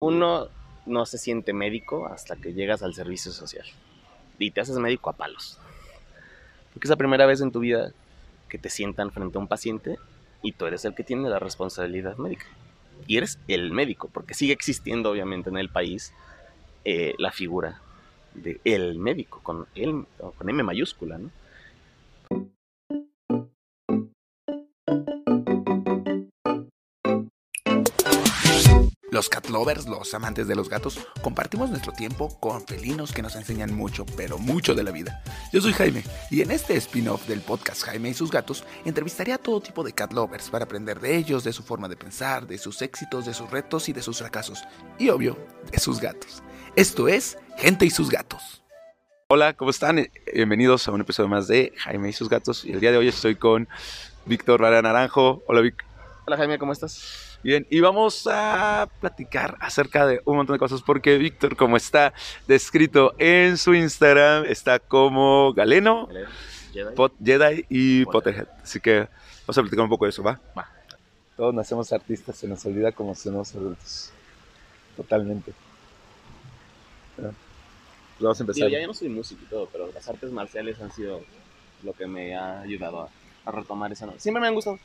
Uno no se siente médico hasta que llegas al servicio social y te haces médico a palos. Porque es la primera vez en tu vida que te sientan frente a un paciente y tú eres el que tiene la responsabilidad médica. Y eres el médico, porque sigue existiendo obviamente en el país eh, la figura de el médico, con, el, con M mayúscula, ¿no? Los cat lovers, los amantes de los gatos, compartimos nuestro tiempo con felinos que nos enseñan mucho, pero mucho de la vida. Yo soy Jaime y en este spin-off del podcast Jaime y sus gatos entrevistaré a todo tipo de cat lovers para aprender de ellos, de su forma de pensar, de sus éxitos, de sus retos y de sus fracasos. Y obvio, de sus gatos. Esto es Gente y sus gatos. Hola, ¿cómo están? Bienvenidos a un episodio más de Jaime y sus gatos. Y el día de hoy estoy con Víctor Vara Naranjo. Hola, Vic. Hola Jaime, ¿cómo estás? Bien, y vamos a platicar acerca de un montón de cosas porque Víctor, como está descrito en su Instagram, está como Galeno, Jedi. Pot- Jedi y Potterhead. Potterhead. Así que vamos a platicar un poco de eso, ¿va? Va. Todos nacemos artistas, se nos olvida como somos adultos. Totalmente. Bueno, pues vamos a empezar. Ya, ya no soy músico y todo, pero las artes marciales han sido lo que me ha ayudado a, a retomar esa... Siempre me han gustado.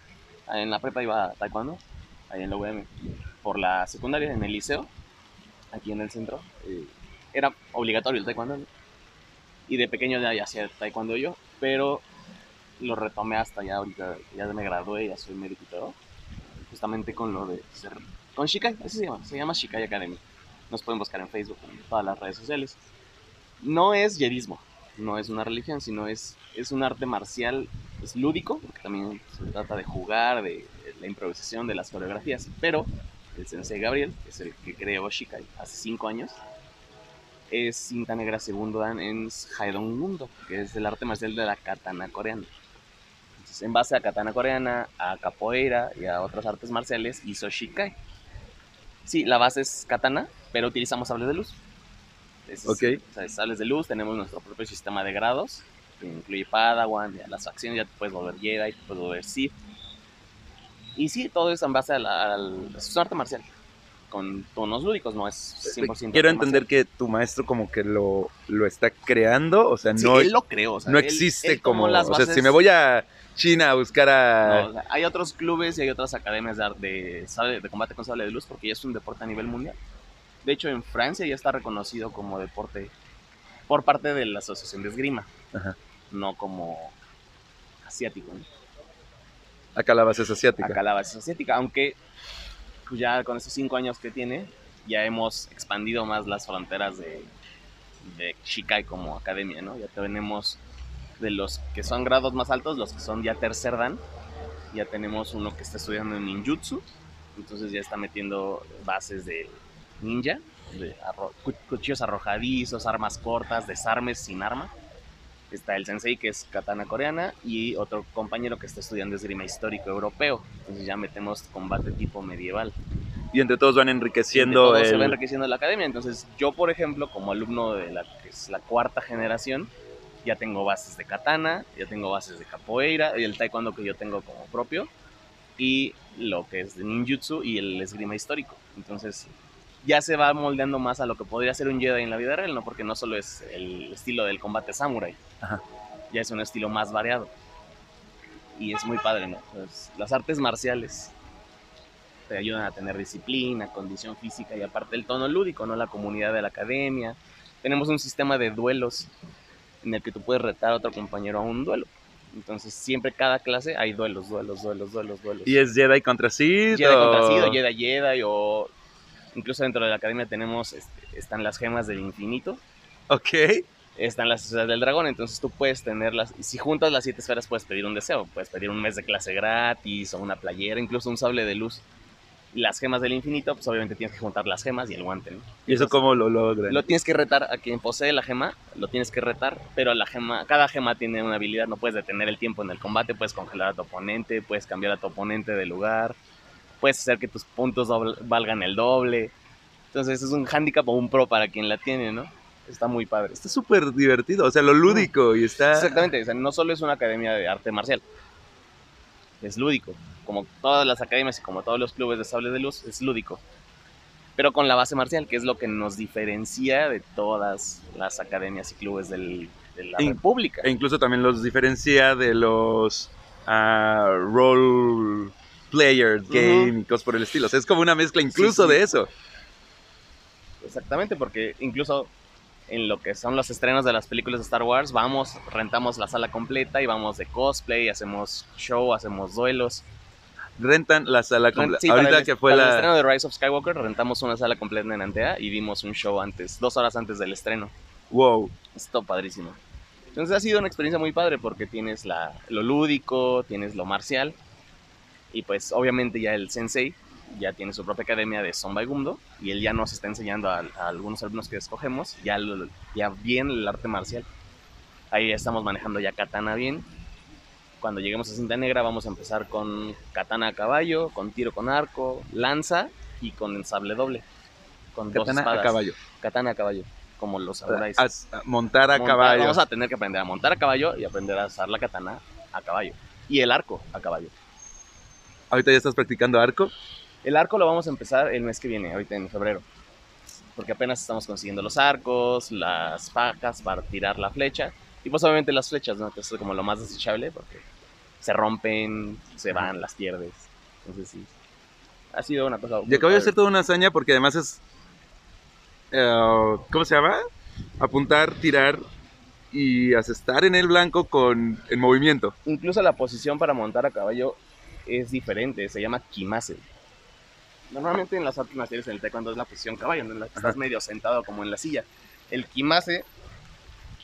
En la prepa iba a taekwondo, ahí en la UM. Por la secundaria, en el liceo, aquí en el centro, eh, era obligatorio el taekwondo. ¿no? Y de pequeño ya, hacía taekwondo yo, pero lo retomé hasta ya ahorita, ya me gradué, ya soy médico. Justamente con lo de ser... Con Shikai, así se llama, se llama Shikai Academy. Nos pueden buscar en Facebook, en todas las redes sociales no es yedismo, no es una religión, sino es, es un arte marcial, es lúdico, porque también se trata de jugar, de, la improvisación, de las coreografías, pero el sensei Gabriel, que es el que creó Shikai hace cinco años, es cinta negra segundo dan en Haedong Mundo, que es el arte marcial de la katana coreana. Entonces, en base a katana coreana, a capoeira y a otras artes marciales, hizo Shikai. Sí, la base es katana, pero utilizamos sables de luz. Es- Ok. o sea, sables de luz, tenemos nuestro propio sistema de grados, que incluye Padawan, ya las facciones, ya te puedes volver Jedi, te puedes volver Sith. Y sí, todo es en base al, al- es un arte marcial, con tonos lúdicos, no es 100% Quiero arte entender marcial. que tu maestro como que lo, lo está creando, o sea, Sí, no, él lo creó, o sea, no él- existe él como... las O sea, si me voy a China a buscar a... No, o sea, hay otros clubes y hay otras academias de, de, de combate con sable de luz porque ya es un deporte a nivel mundial. De hecho, en Francia ya está reconocido como deporte por parte de la Asociación de Esgrima, Ajá. No como asiático. ¿no? Acá la base es asiática. Acá la base es asiática, aunque pues, ya con esos cinco años que tiene, ya hemos expandido más las fronteras de, de Shikai como academia, ¿no? Ya tenemos de los que son grados más altos, los que son ya tercer dan, ya tenemos uno que está estudiando en ninjutsu, entonces ya está metiendo bases de ninja, de arro- cu- cuchillos arrojadizos, armas cortas, desarmes sin arma. Está el sensei que es katana coreana y otro compañero que está estudiando esgrima histórico europeo. Entonces ya metemos combate tipo medieval. Y entre todos van enriqueciendo todos se va el... enriqueciendo la academia. Entonces yo, por ejemplo, como alumno de la que es la cuarta generación, ya tengo bases de katana, ya tengo bases de capoeira y el taekwondo que yo tengo como propio y lo que es de ninjutsu y el esgrima histórico. Entonces ya se va moldeando más a lo que podría ser un Jedi en la vida real, ¿no? Porque no solo es el estilo del combate samurai, Ajá. ya es un estilo más variado. Y es muy padre, ¿no? Pues, las artes marciales te ayudan a tener disciplina, condición física y aparte el tono lúdico, ¿no? La comunidad de la academia. Tenemos un sistema de duelos en el que tú puedes retar a otro compañero a un duelo. Entonces, siempre cada clase hay duelos, duelos, duelos, duelos, duelos. Y es Jedi contra Sith. Jedi contra o- Sith, o Jedi Jedi, o incluso dentro de la academia tenemos, este, están las gemas del infinito, Ok. están las esferas del dragón, entonces tú puedes tenerlas, y si juntas las siete esferas puedes pedir un deseo, puedes pedir un mes de clase gratis, o una playera, incluso un sable de luz. Las gemas del infinito, pues obviamente tienes que juntar las gemas y el guante, ¿no? ¿Y eso Entonces, cómo lo logran? Lo tienes que retar a quien posee la gema, lo tienes que retar, pero la gema, cada gema tiene una habilidad, no puedes detener el tiempo en el combate, puedes congelar a tu oponente, puedes cambiar a tu oponente de lugar, puedes hacer que tus puntos valgan el doble. Entonces es un handicap o un pro para quien la tiene, ¿no? Está muy padre. Está súper divertido, o sea, lo lúdico y está... Exactamente, o sea, no solo es una academia de arte marcial, es lúdico. Como todas las academias y como todos los clubes de sable de luz, es lúdico. pero con la base marcial, que es lo que nos diferencia de todas las academias y clubes del, de la In- República. E incluso también los diferencia de los role players, game y cosas por el estilo. O sea, es como una mezcla incluso Sí, sí. de eso. Exactamente, porque incluso en lo que son los estrenos de las películas de Star Wars, vamos, rentamos la sala completa y vamos de cosplay, hacemos show, hacemos duelos. Rentan la sala completa. Sí, Ahorita el- que fue para el la... estreno de Rise of Skywalker, rentamos una sala completa en Antea y dimos un show antes, dos horas antes del estreno. Wow. Esto padrísimo. Entonces ha sido una experiencia muy padre porque tienes la, lo lúdico, tienes lo marcial y pues obviamente ya el sensei ya tiene su propia academia de Son Gumdo y él ya nos está enseñando a, a algunos alumnos que escogemos ya, lo- ya bien el arte marcial. Ahí ya estamos manejando ya katana bien. Cuando lleguemos a cinta negra vamos a empezar con katana a caballo, con tiro con arco, lanza y con el sable doble. Con dos Katana a espadas. caballo. Katana a caballo, como los samuráis. As- a montar a Montar- caballo. Vamos a tener que aprender a montar a caballo y aprender a usar la katana a caballo. Y el arco a caballo. Ahorita ya estás practicando arco. El arco lo vamos a empezar el mes que viene, ahorita en febrero. Porque apenas estamos consiguiendo los arcos, las pacas para tirar la flecha. Y pues obviamente las flechas, ¿no? Que es como lo más desechable porque se rompen, se van, las pierdes. Entonces sí. Ha sido una cosa... Y acabo de hacer toda una hazaña porque además es. eh, ¿Cómo se llama? Apuntar, tirar y asestar en el blanco con en movimiento. Incluso la posición para montar a caballo es diferente, se llama kimase. Normalmente en las artes marciales en el taekwondo es la posición caballo, en la que estás medio sentado como en la silla. El kimase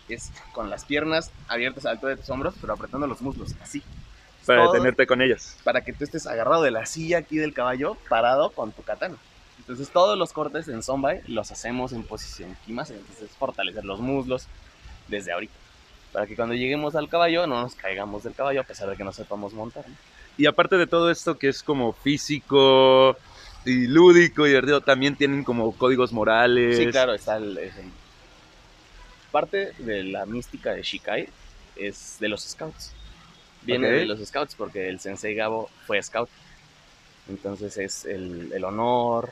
es con las piernas abiertas a la altura de tus hombros, pero apretando los muslos, así. Para Todo detenerte con ellas. Para que tú estés agarrado de la silla aquí del caballo, parado con tu katana. Entonces todos los cortes en Sonbai los hacemos en posición kimase, entonces fortalecer los muslos desde ahorita. Para que cuando lleguemos al caballo no nos caigamos del caballo a pesar de que no sepamos montar. ¿no? Y aparte de todo esto que es como físico y lúdico y divertido, también tienen como códigos morales. Sí, claro, está el, Parte de la mística de Shikai es de los scouts. Viene de los scouts porque el sensei Gabo fue scout. Entonces es el, el honor,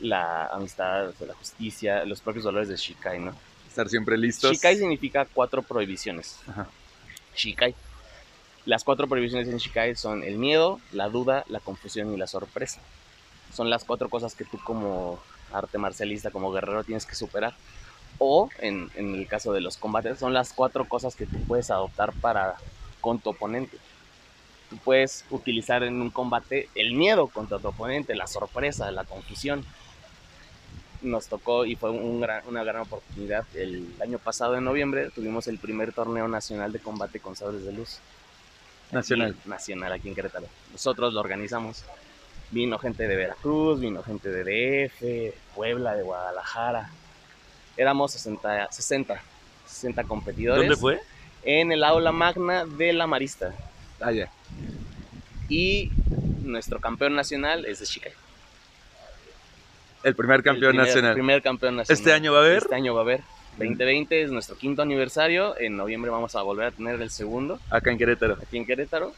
la amistad, la justicia, los propios valores de Shikai, ¿no? Estar siempre listos. Shikai significa cuatro prohibiciones. Ajá. Shikai. Las cuatro prohibiciones en Shikai son el miedo, la duda, la confusión y la sorpresa. Son las cuatro cosas que tú como arte marcialista, como guerrero, tienes que superar. O, en, en el caso de los combates, son las cuatro cosas que tú puedes adoptar para con tu oponente. Tú puedes utilizar en un combate el miedo contra tu oponente, la sorpresa, la confusión. Nos tocó y fue una gran oportunidad. El año pasado, en noviembre, tuvimos el primer torneo nacional de combate con sables de luz. Nacional. Aquí- nacional aquí en Querétaro. Nosotros lo organizamos. Vino gente de Veracruz, vino gente de DF, Puebla, de Guadalajara. Éramos 60, 60, 60 competidores. ¿Dónde fue? En el aula magna de la Marista. Ah, ya. Y nuestro campeón nacional es de Shikai. El primer El campeón primer- nacional. primer campeón nacional. ¿Este año va a haber? Este año va a haber. 2020 es nuestro quinto aniversario. En noviembre vamos a volver a tener el segundo Acá en Querétaro. aquí en Querétaro.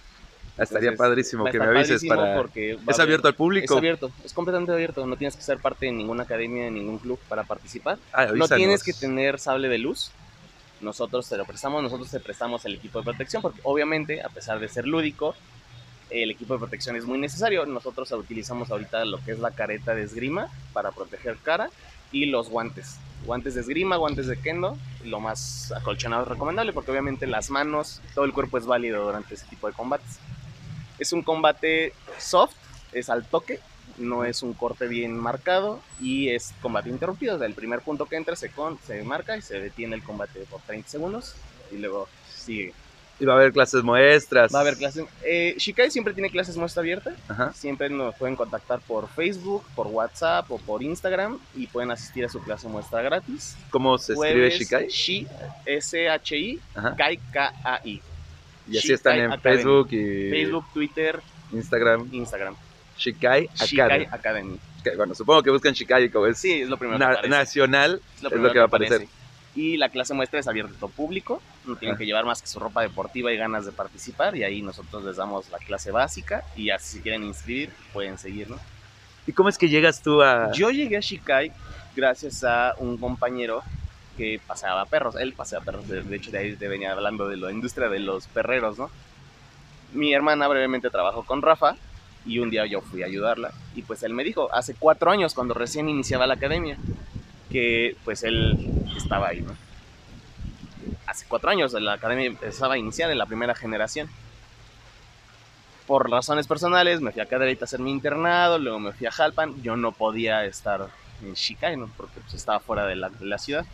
Estaría Entonces, padrísimo que me avises para... porque Es abierto al público. Es abierto, es completamente abierto. No tienes que ser parte de ninguna academia, de ningún club para participar. Ah, No tienes que tener sable de luz. Nosotros te lo prestamos, nosotros te prestamos el equipo de protección, porque obviamente, a pesar de ser lúdico, el equipo de protección es muy necesario. Nosotros utilizamos ahorita lo que es la careta de esgrima para proteger cara y los guantes. Guantes de esgrima, guantes de kendo, lo más acolchonado recomendable, porque obviamente las manos, todo el cuerpo es válido durante ese tipo de combates. Es un combate soft, es al toque, no es un corte bien marcado y es combate interrumpido. Sea, el primer punto que entra se, con, se marca y se detiene el combate por 30 segundos y luego sigue. Y va a haber clases muestras. Va a haber clases. Eh, Shikai siempre tiene clases muestra abierta. Ajá. Siempre nos pueden contactar por Facebook, por WhatsApp o por Instagram y pueden asistir a su clase muestra gratis. ¿Cómo se escribe Shikai? Shi, S-H-I. Kai, K-A-I. Y así Shikai están en Academy. Facebook y Facebook, Twitter, Instagram. Instagram. Shikai Shikai Academy. Academy. Que, Bueno, supongo que buscan Shikai como es Sí, es lo primero na- que aparece. nacional. Es lo, es primero lo que va a aparecer. aparece. Y la clase muestra es abierta a todo público. No tienen que llevar más que su ropa deportiva y ganas de participar. Y ahí nosotros les damos la clase básica. Y ya si quieren inscribir, pueden seguir, ¿no? ¿Y cómo es que llegas tú a...? Yo llegué a Shikai gracias a un compañero que paseaba perros. Él paseaba perros, de, de hecho de ahí te venía hablando de la industria de los perreros, ¿no? Mi hermana brevemente trabajó con Rafa y un día yo fui a ayudarla y pues él me dijo, hace cuatro años cuando recién iniciaba la academia, que pues él estaba ahí, ¿no? Hace cuatro años la academia empezaba a iniciar en la primera generación. Por razones personales me fui a Cadereyta a hacer mi internado, luego me fui a Jalpan, yo no podía estar en Shikai, ¿no? porque pues, estaba fuera de la, de la ciudad.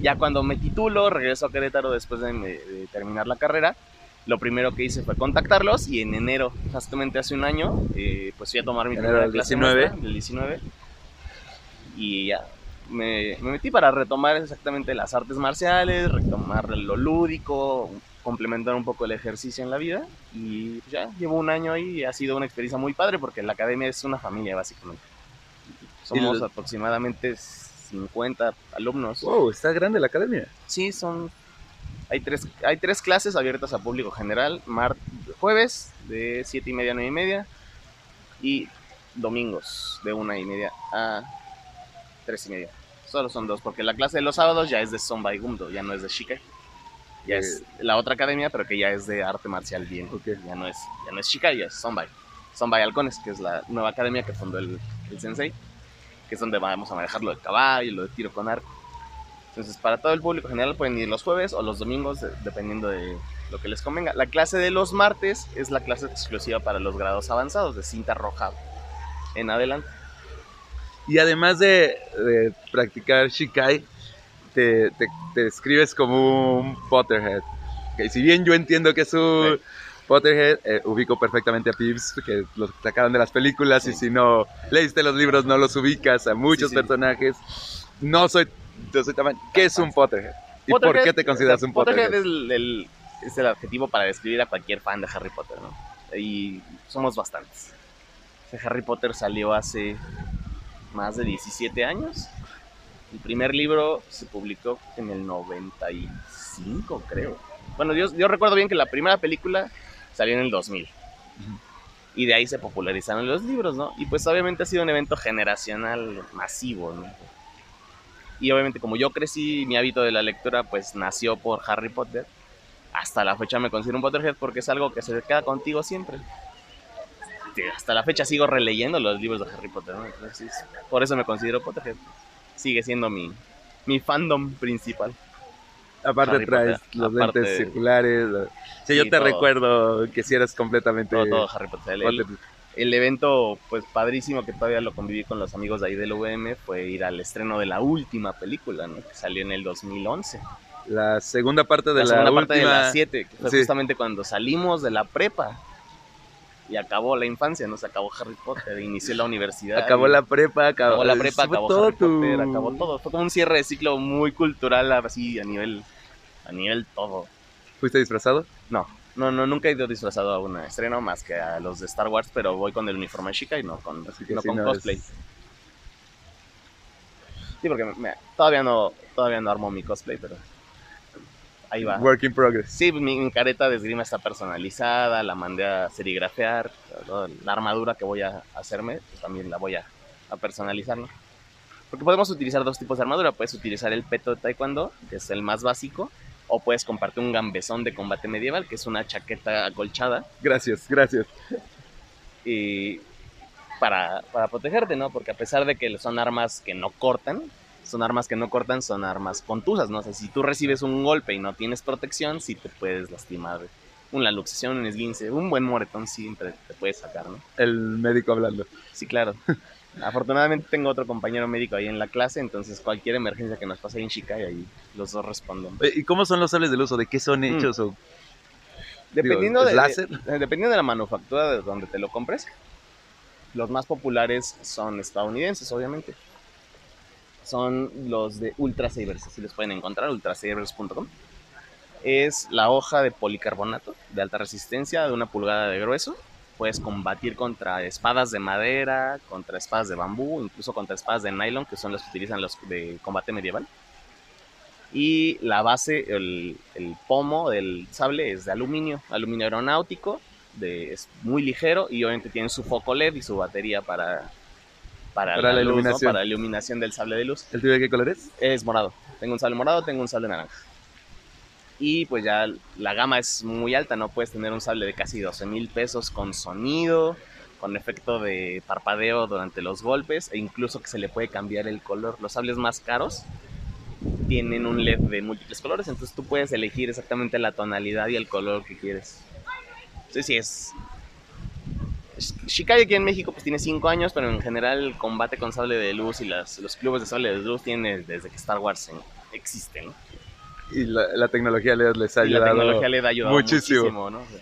Ya cuando me titulo, regreso a Querétaro después de, de terminar la carrera, lo primero que hice fue contactarlos y en enero, justamente hace un año, eh, pues fui a tomar mi primera clase 19. maestra, del 19 y ya me, me metí para retomar exactamente las artes marciales, retomar lo lúdico, complementar un poco el ejercicio en la vida y ya llevo un año ahí y ha sido una experiencia muy padre porque la academia es una familia básicamente. Somos aproximadamente 50 alumnos. Wow, está grande la academia. Sí, son. Hay tres, hay tres clases abiertas a público general: mar, jueves de 7 y media a 9 y media y domingos de 1 y media a 3 y media. Solo son dos, porque la clase de los sábados ya es de Sonbai Gumdo, ya no es de Shikai. Ya es la otra academia, pero que ya es de arte marcial bien. Ok. Ya no es, ya no es Shikai, ya es Sonbai. Sonbai Halcones, que es la nueva academia que fundó el, el sensei, que es donde vamos a manejar lo de caballo, lo de tiro con arco. Entonces, para todo el público general pueden ir los jueves o los domingos, de- dependiendo de lo que les convenga. La clase de los martes es la clase exclusiva para los grados avanzados, de cinta roja en adelante. Y además de, de practicar Shikai, te, te, te describes como un Potterhead. Que si bien yo entiendo que es un Sí. Potterhead, eh, ubico perfectamente a Pips, que los sacaron de las películas, y Sí. si no leíste los libros, no los ubicas a muchos Sí, personajes. No soy, yo soy tan- ¿Qué es un Potterhead? ¿Y por Potterhead- qué te consideras un Potterhead Potterhead? es el, el- es el adjetivo para describir a cualquier fan de Harry Potter, ¿no? Y somos bastantes. Harry Potter salió hace más de 17 años. El primer libro se publicó en el 95, creo. Bueno, yo, yo recuerdo bien que la primera película salió en el 2000. Ujú. Y de ahí se popularizaron los libros, ¿no? Y pues obviamente ha sido un evento generacional masivo, ¿no? Y obviamente como yo crecí, mi hábito de la lectura pues nació por Harry Potter. Hasta la fecha me considero un Potterhead porque es algo que se queda contigo siempre. Sí, Hasta la fecha sigo releyendo los libros de Harry Potter, ¿no? Entonces, por eso me considero Potterhead. Sigue siendo mi, mi fandom principal. Aparte Harry traes Potter, los aparte- lentes circulares. la- Sí, Sí, yo te todo. recuerdo que si eras completamente Todo, todo Harry Potter. El- Potter. el evento, pues padrísimo que todavía lo conviví con los amigos de ahí del UVM, fue ir al estreno de la última película, ¿no? Que salió en el 2011. La segunda parte de la la, segunda parte de última- las 7, que fue Sí. justamente cuando salimos de la prepa. Y acabó la infancia, ¿no? Se acabó Harry Potter, inició la universidad. Acabó la prepa, acabó, acabó la prepa, acabó todo Harry Potter, acabó todo. Fue como un cierre de ciclo muy cultural, así a nivel, a nivel todo. ¿Fuiste disfrazado? No, no, no, nunca he ido disfrazado a un estreno más que a los de Star Wars, pero voy con el uniforme chica y no con, Así que no con no cosplay. es- Sí, porque me- todavía no, todavía no armo mi cosplay, pero ahí va. Work in progress. Sí, pues, mi, mi careta de esgrima está personalizada, la mandé a serigrafiar, todo, la armadura que voy a hacerme, pues, también la voy a, a personalizar, ¿no? Porque podemos utilizar dos tipos de armadura, puedes utilizar el peto de taekwondo, que es el más básico, o puedes compartir un gambesón de combate medieval, que es una chaqueta acolchada, Gracias, gracias. y para, para protegerte, ¿no? Porque a pesar de que son armas que no cortan, son armas que no cortan, son armas contusas, ¿no? O sea, si tú recibes un golpe y no tienes protección, sí te puedes lastimar. Una luxación, un esguince, un buen moretón siempre te puedes sacar, ¿no? El médico hablando. Sí, claro. Afortunadamente tengo otro compañero médico ahí en la clase, entonces cualquier emergencia que nos pase ahí en Shikai, ahí los dos responden. ¿Y cómo son los sables de luz? ¿O ¿De qué son Mm. hechos? O... Dependiendo, ¿es de, láser? de- dependiendo de la manufactura de donde te lo compres, los más populares son estadounidenses, obviamente. Son los de Ultra Sabers, así los pueden encontrar, ultrasabers.com. Es la hoja de policarbonato de alta resistencia de una pulgada de grueso. Puedes combatir contra espadas de madera, contra espadas de bambú, incluso contra espadas de nylon, que son las que utilizan los de combate medieval. Y la base, el, el pomo del sable es de aluminio, aluminio aeronáutico, es muy ligero y obviamente tiene su foco LED y su batería para, para, Para la luz, ¿no? iluminación. para la iluminación del sable de luz. ¿El tuyo de qué color es? Es morado. Tengo un sable morado, tengo un sable naranja. Y pues ya la gama es muy alta, ¿no? Puedes tener un sable de casi 12 mil pesos con sonido, con efecto de parpadeo durante los golpes e incluso que se le puede cambiar el color. Los sables más caros tienen un LED de múltiples colores, entonces tú puedes elegir exactamente la tonalidad y el color que quieres. Sí, sí, es... Shikai aquí en México pues tiene 5 años, pero en general el combate con sable de luz y las, los clubes de sable de luz tienen desde que Star Wars existe, ¿no? Y la, la tecnología les, les ha Y la ayudado. tecnología le ha ayudado muchísimo. muchísimo, ¿no? O sea,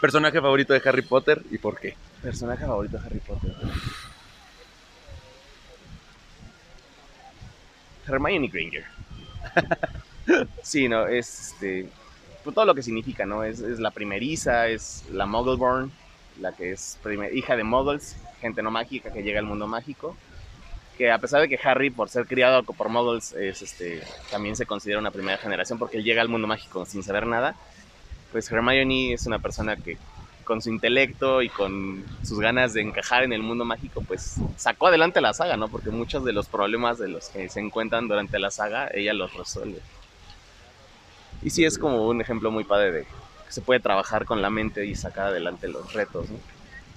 ¿Personaje favorito de Harry Potter y por qué? Personaje favorito de Harry Potter. Hermione Granger. sí, no, es este, pues, todo lo que significa, ¿no? Es, es la primeriza, es la Muggleborn, la que es hija de Muggles, gente no mágica que llega al mundo mágico. Que a pesar de que Harry, por ser criado por Muggles, es, este, también se considera una primera generación porque él llega al mundo mágico sin saber nada, pues Hermione es una persona que con su intelecto y con sus ganas de encajar en el mundo mágico, pues sacó adelante la saga, ¿no? Porque muchos de los problemas de los que se encuentran durante la saga, ella los resuelve. Y sí, es como un ejemplo muy padre de que se puede trabajar con la mente y sacar adelante los retos, ¿no?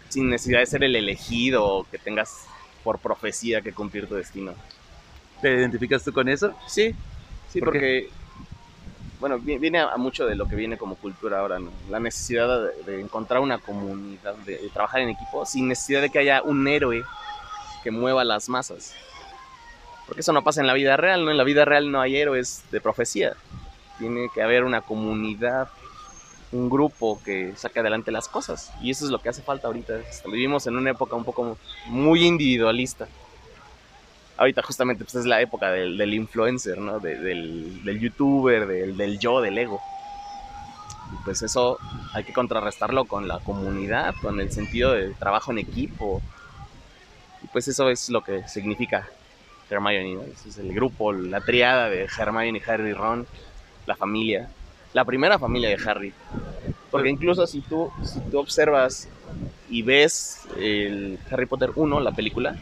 Sin necesidad de ser el elegido o que tengas por profecía que cumplir tu destino. ¿Te identificas tú con eso? Sí, sí, ¿Por qué? porque, bueno, vi- viene a mucho de lo que viene como cultura ahora, ¿no? La necesidad de, de encontrar una comunidad, de, de trabajar en equipo, sin necesidad de que haya un héroe que mueva las masas. Porque eso no pasa en la vida real, ¿no? En la vida real no hay héroes de profecía. Tiene que haber una comunidad, un grupo que saque adelante las cosas. Y eso es lo que hace falta ahorita. Vivimos en una época un poco muy individualista ahorita justamente pues, es la época del, del influencer, ¿no? De- del, del youtuber, del, del yo, del ego. Y pues eso hay que contrarrestarlo con la comunidad, con el sentido de trabajo en equipo. Y pues eso es lo que significa Hermione, ¿no? Es el grupo, la triada de Hermione, Harry y Ron, la familia. La primera familia de Harry. Porque incluso si tú, si tú observas y ves el Harry Potter 1, la película,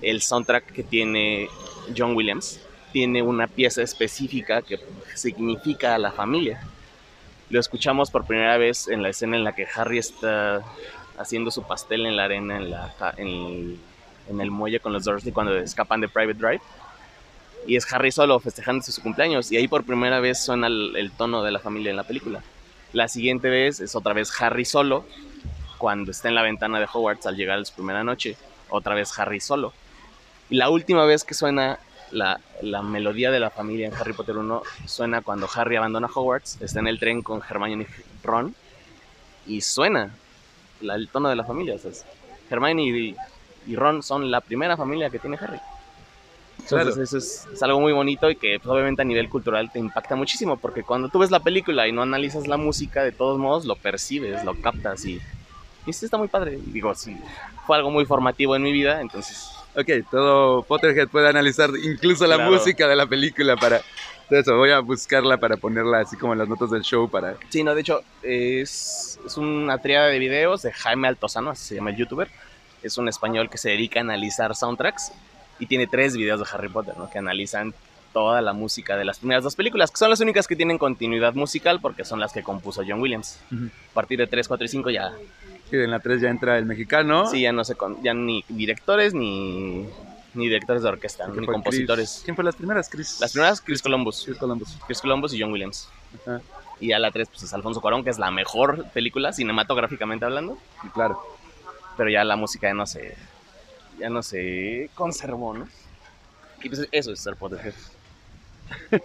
el soundtrack que tiene John Williams tiene una pieza específica que significa a la familia. Lo escuchamos por primera vez en la escena en la que Harry está haciendo su pastel en la arena en, la, ca- en, el, en el muelle con los Dursley cuando escapan de Private Drive. Y es Harry solo festejándose su cumpleaños. Y ahí por primera vez suena el, tono de la familia en la película. La siguiente vez es otra vez Harry solo cuando está en la ventana de Hogwarts al llegar a su primera noche. Otra vez Harry solo. Y la última vez que suena la, la melodía de la familia en Harry Potter 1 suena cuando Harry abandona Hogwarts, está en el tren con Hermione y Ron y suena la- el tono de la familia. O sea, Hermione y, y Ron son la primera familia que tiene Harry. Entonces Claro. eso es, es algo muy bonito y que pues, obviamente a nivel cultural te impacta muchísimo porque cuando tú ves la película y no analizas la música, de todos modos lo percibes, lo captas y, y sí está muy padre. Digo, sí, fue algo muy formativo en mi vida, entonces Ok, todo Potterhead puede analizar incluso la Claro. música de la película para... Eso, voy a buscarla para ponerla así como en las notas del show para... Sí, no, de hecho, es, es una triada de videos de Jaime Altozano, así se llama el youtuber. Es un español que se dedica a analizar soundtracks y tiene tres videos de Harry Potter, ¿no? Que analizan toda la música de las primeras dos películas, que son las únicas que tienen continuidad musical porque son las que compuso John Williams. Ujú. A partir de 3, 4 y 5 ya, Que en la 3 ya entra el mexicano. sí, ya no sé, ya ni directores ni, ni directores de orquesta, que ni compositores. Chris- ¿Quién fue las primeras? Chris. Las primeras, Chris Columbus. Chris Columbus. Chris Columbus y John Williams. Ajá, Y ya la 3 pues, es Alfonso Cuarón, que es la mejor película cinematográficamente hablando. y claro. pero ya la música ya no se ya no se conservó, ¿no? Y pues eso es ser Potterhead.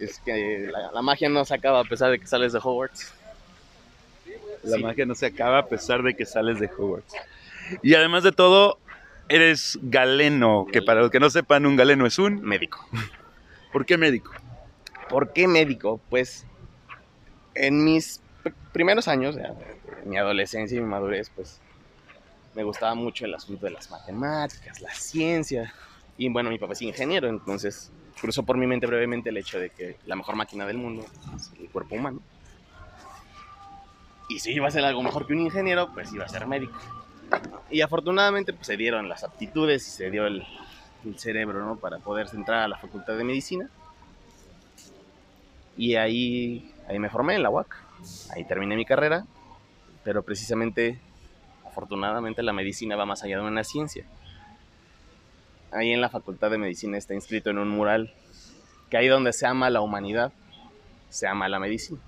es que la, la magia no se acaba a pesar de que sales de Hogwarts. La Sí. magia no se acaba a pesar de que sales de Hogwarts. Y además de todo, eres galeno, que para los que no sepan, un galeno es un... Médico. ¿Por qué médico? ¿Por qué médico? Pues en mis pr- primeros años, mi adolescencia y mi madurez, pues me gustaba mucho el asunto de las matemáticas, la ciencia. Y bueno, mi papá es ingeniero, entonces cruzó por mi mente brevemente el hecho de que la mejor máquina del mundo es el cuerpo humano. Y si iba a ser algo mejor que un ingeniero, pues iba a ser médico. Y afortunadamente pues, se dieron las aptitudes y se dio el, cerebro, ¿no? Para poder entrar a la Facultad de Medicina. Y ahí, ahí me formé en la UAC. Ahí terminé mi carrera. Pero precisamente, afortunadamente, la medicina va más allá de una ciencia. Ahí en la Facultad de Medicina está inscrito en un mural que ahí donde se ama la humanidad, se ama la medicina.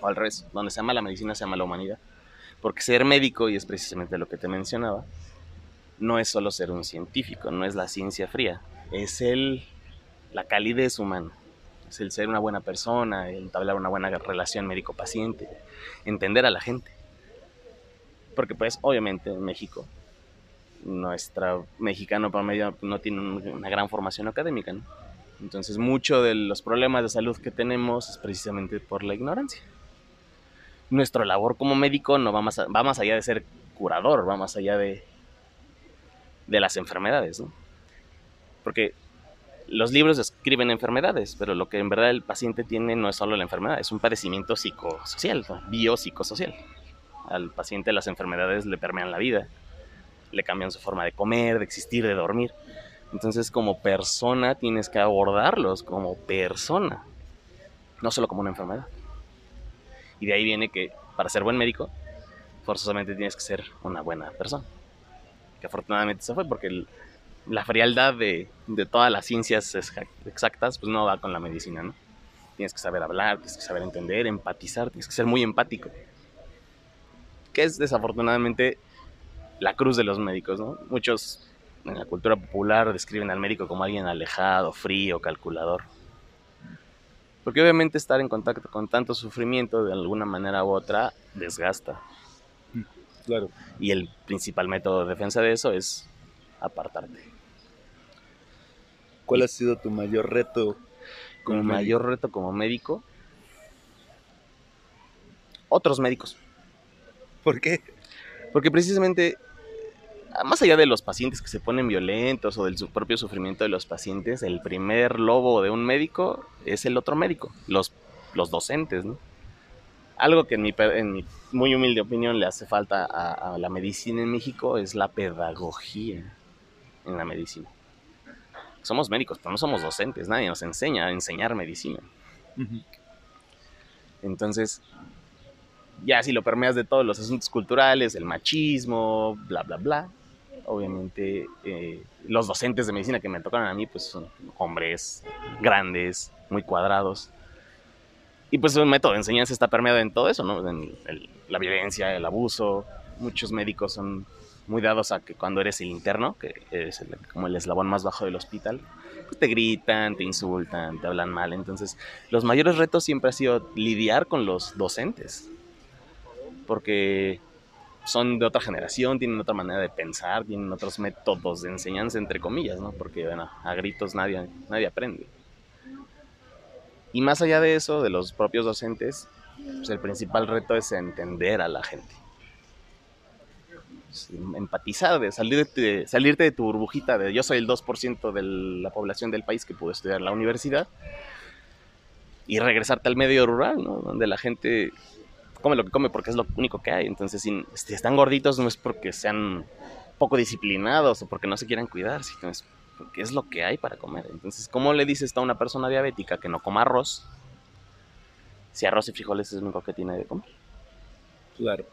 O al revés, donde se ama la medicina, se ama la humanidad. Porque ser médico, y es precisamente lo que te mencionaba, no es solo ser un científico, no es la ciencia fría, es el, la calidez humana, es el ser una buena persona, el entablar una buena relación médico-paciente, entender a la gente. Porque pues obviamente en México, nuestro mexicano promedio no tiene una gran formación académica, ¿no? Entonces mucho de los problemas de salud que tenemos es precisamente por la ignorancia. Nuestra labor como médico no va más, va más allá de ser curador, va más allá de de las enfermedades, ¿no? Porque los libros describen enfermedades, pero lo que en verdad el paciente tiene no es solo la enfermedad, es un padecimiento psicosocial, biopsicosocial. Al paciente las enfermedades le permean la vida, le cambian su forma de comer, de existir, de dormir. Entonces, como persona, tienes que abordarlos como persona, no solo como una enfermedad. Y de ahí viene que para ser buen médico, forzosamente tienes que ser una buena persona que afortunadamente se fue porque la frialdad de, todas las ciencias exactas pues no va con la medicina. Tienes que saber hablar, tienes que saber entender, empatizar, tienes que ser muy empático. Que es desafortunadamente la cruz de los médicos, ¿no? Muchos en la cultura popular describen al médico como alguien alejado, frío, calculador. Porque obviamente estar en contacto con tanto sufrimiento de alguna manera u otra desgasta. Claro. Y el principal método de defensa de eso es apartarte. ¿Cuál ha sido tu mayor reto como Mi mayor reto como médico? Otros médicos. ¿Por qué? Porque precisamente, más allá de los pacientes que se ponen violentos o del propio sufrimiento de los pacientes, el primer lobo de un médico es el otro médico, los, los docentes, ¿no? algo que en mi, en muy humilde opinión le hace falta a, la medicina en México es la pedagogía en la medicina. Somos médicos, pero no somos docentes, nadie nos enseña a enseñar medicina. Entonces, ya si lo permeas de todos los asuntos culturales, el machismo, bla, bla, bla, obviamente eh, los docentes de medicina que me tocaron a mí, pues son hombres grandes, muy cuadrados, y pues un método de enseñanza está permeado en todo eso, ¿no? En la violencia, el abuso. Muchos médicos son muy dados a que cuando eres el interno, que es como el eslabón más bajo del hospital, pues te gritan, te insultan, te hablan mal. Entonces, los mayores retos siempre ha sido lidiar con los docentes. Porque son de otra generación, tienen otra manera de pensar, tienen otros métodos de enseñanza, entre comillas, ¿no? Porque, bueno, a gritos nadie, nadie aprende. Y más allá de eso, de los propios docentes, pues el principal reto es entender a la gente. empatizar, de salirte, salirte de tu burbujita de yo soy el 2% de la población del país que pudo estudiar en la universidad y regresarte al medio rural, ¿no? Donde la gente come lo que come porque es lo único que hay. Entonces, si, si están gorditos no es porque sean poco disciplinados o porque no se quieran cuidar, sino es porque es lo que hay para comer. Entonces, ¿cómo le dices a una persona diabética que no coma arroz si arroz y frijoles es lo único que tiene de comer? Claro.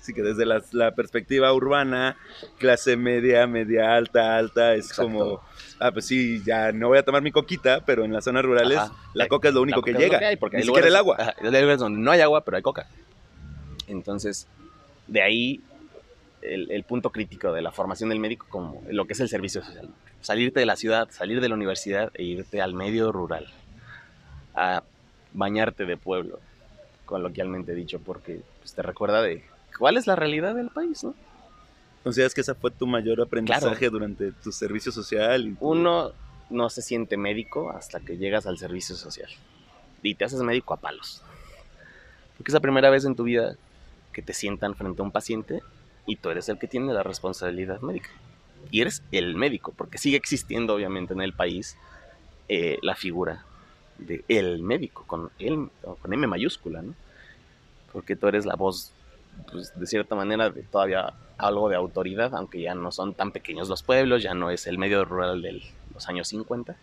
Así que desde la, perspectiva urbana, clase media, media alta, alta, es como, ah, pues sí, ya no voy a tomar mi coquita, pero en las zonas rurales la coca es lo único que llega, hay porque Ni siquiera el agua. hay lugares donde no hay agua, pero hay coca. Entonces, de ahí el, el, punto crítico de la formación del médico como lo que es el servicio social salirte de la ciudad, salir de la universidad e irte al medio rural, a bañarte de pueblo, coloquialmente dicho, porque pues, te recuerda de cuál es la realidad del país, ¿no? ¿Consideras que esa fue tu mayor aprendizaje durante tu servicio social? Uno no se siente médico hasta que llegas al servicio social y te haces médico a palos. Porque es la primera vez en tu vida que te sientan frente a un paciente y tú eres el que tiene la responsabilidad médica y eres el médico, porque sigue existiendo obviamente en el país eh, la figura de el médico, con, el, con M mayúscula, ¿no? Porque tú eres la voz pues, de cierta manera, de todavía algo de autoridad, aunque ya no son tan pequeños los pueblos, ya no es el medio rural de los años 50.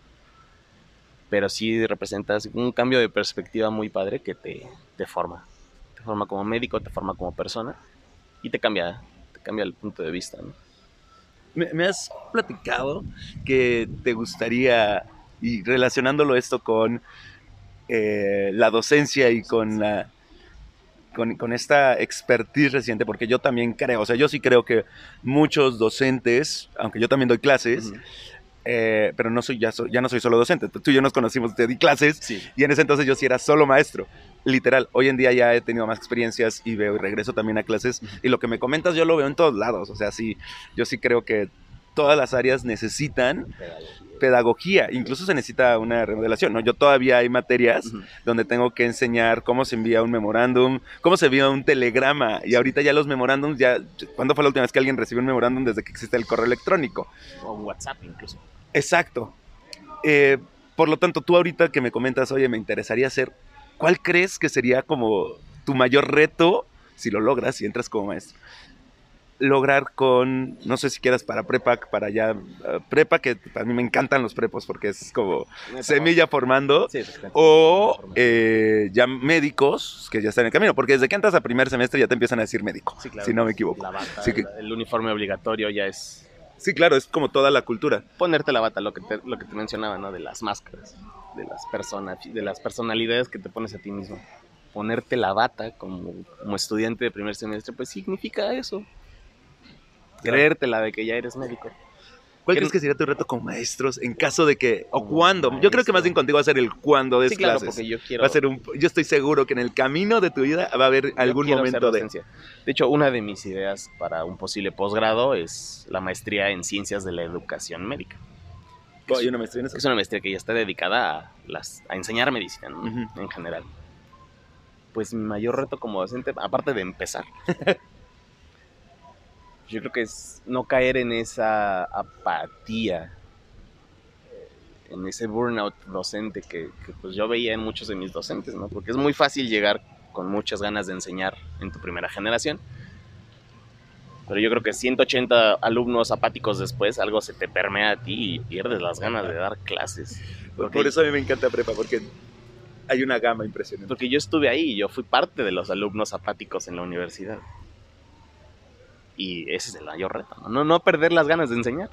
Pero sí representas un cambio de perspectiva muy padre que te, te forma. Forma como médico, te forma como persona y te cambia, te cambia el punto de vista. ¿no? Me, me has platicado que te gustaría, y relacionándolo esto con eh, la docencia y con la con, con, esta expertise reciente, porque yo también creo, o sea, yo sí creo que muchos docentes, aunque yo también doy clases, uh -huh. eh, pero no soy ya, so, ya no soy solo docente, tú y yo nos conocimos, te di clases, Sí. y en ese entonces yo sí era solo maestro, literal. Hoy en día ya he tenido más experiencias y veo y regreso también a clases, y lo que me comentas yo lo veo en todos lados, o sea, sí, yo sí creo que todas las áreas necesitan pedagogía, incluso se necesita una remodelación, ¿no? Yo todavía hay materias donde tengo que enseñar cómo se envía un memorándum, cómo se envía un telegrama, y ahorita ya los memorándums, ya, ¿cuándo fue la última vez que alguien recibió un memorándum desde que existe el correo electrónico? O un WhatsApp incluso. Exacto. Eh, por lo tanto, tú ahorita que me comentas, oye, me interesaría hacer, ¿cuál crees que sería como tu mayor reto, si lo logras, si entras como maestro? Lograr con, no sé si quieras para prepa, para ya, uh, prepa, que a mí me encantan los prepos porque es como semilla formando, Sí, o eh, ya médicos que ya están en el camino, porque desde que entras a primer semestre ya te empiezan a decir médico, Sí, claro. si no me equivoco. La bata, Sí que- el, el uniforme obligatorio ya es Sí, claro, es como toda la cultura. ponerte la bata, lo que te, lo que te mencionaba, ¿no? De las máscaras, de las personas, de las personalidades que te pones a ti mismo. Ponerte la bata como, como estudiante de primer semestre, pues significa eso. Creértela de que ya eres médico. ¿Cuál crees que sería tu reto como maestros en caso de que, o cuándo? Yo creo que maestro. más bien contigo va a ser el cuándo de Sí, claro, clases. porque yo quiero. Va a ser un, yo estoy seguro que en el camino de tu vida va a haber algún momento de... De hecho, una de mis ideas para un posible posgrado es la maestría en ciencias de la educación médica. Hay una maestría en eso. Es una maestría que ya está dedicada a, las, a enseñar medicina ¿no? En general. Pues mi mayor reto como docente, aparte de empezar, yo creo que es no caer en esa apatía, en ese burnout docente que, que, pues yo veía en muchos de mis docentes, ¿no? Porque es muy fácil llegar con muchas ganas de enseñar en tu primera generación. Pero yo creo que 180 alumnos apáticos después, algo se te permea a ti y pierdes las ganas de dar clases. Por, eso a mí me encanta prepa, porque hay una gama impresionante. Porque yo estuve ahí, yo fui parte de los alumnos apáticos en la universidad. Y ese es el mayor reto, ¿no? No, no perder las ganas de enseñar.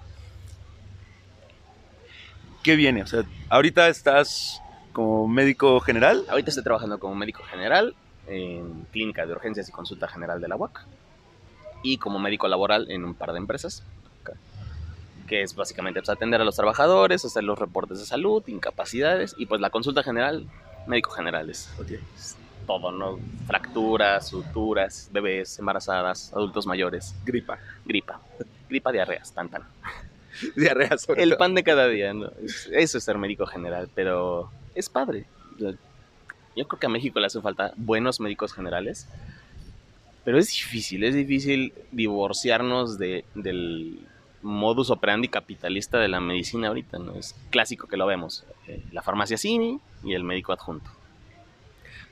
¿Qué viene? O sea, ahorita estás como médico general. Ahorita estoy trabajando como médico general en clínica de urgencias y consulta general de la UAC. Y como médico laboral en un par de empresas. Que es básicamente pues, atender a los trabajadores, hacer los reportes de salud, incapacidades. Y pues la consulta general, médico general es es todo, ¿no? Fracturas, suturas, bebés, embarazadas, adultos mayores, Gripa. gripa. Gripa, diarreas, tan tan. Diarrea sobre El todo. pan de cada día, ¿no? Es- Eso es ser médico general, pero es padre. Yo creo que a México le hace falta buenos médicos generales, pero es difícil, es difícil divorciarnos de, del modus operandi capitalista de la medicina ahorita, ¿no? Es clásico que lo vemos. eh, La farmacia Cini y el médico adjunto.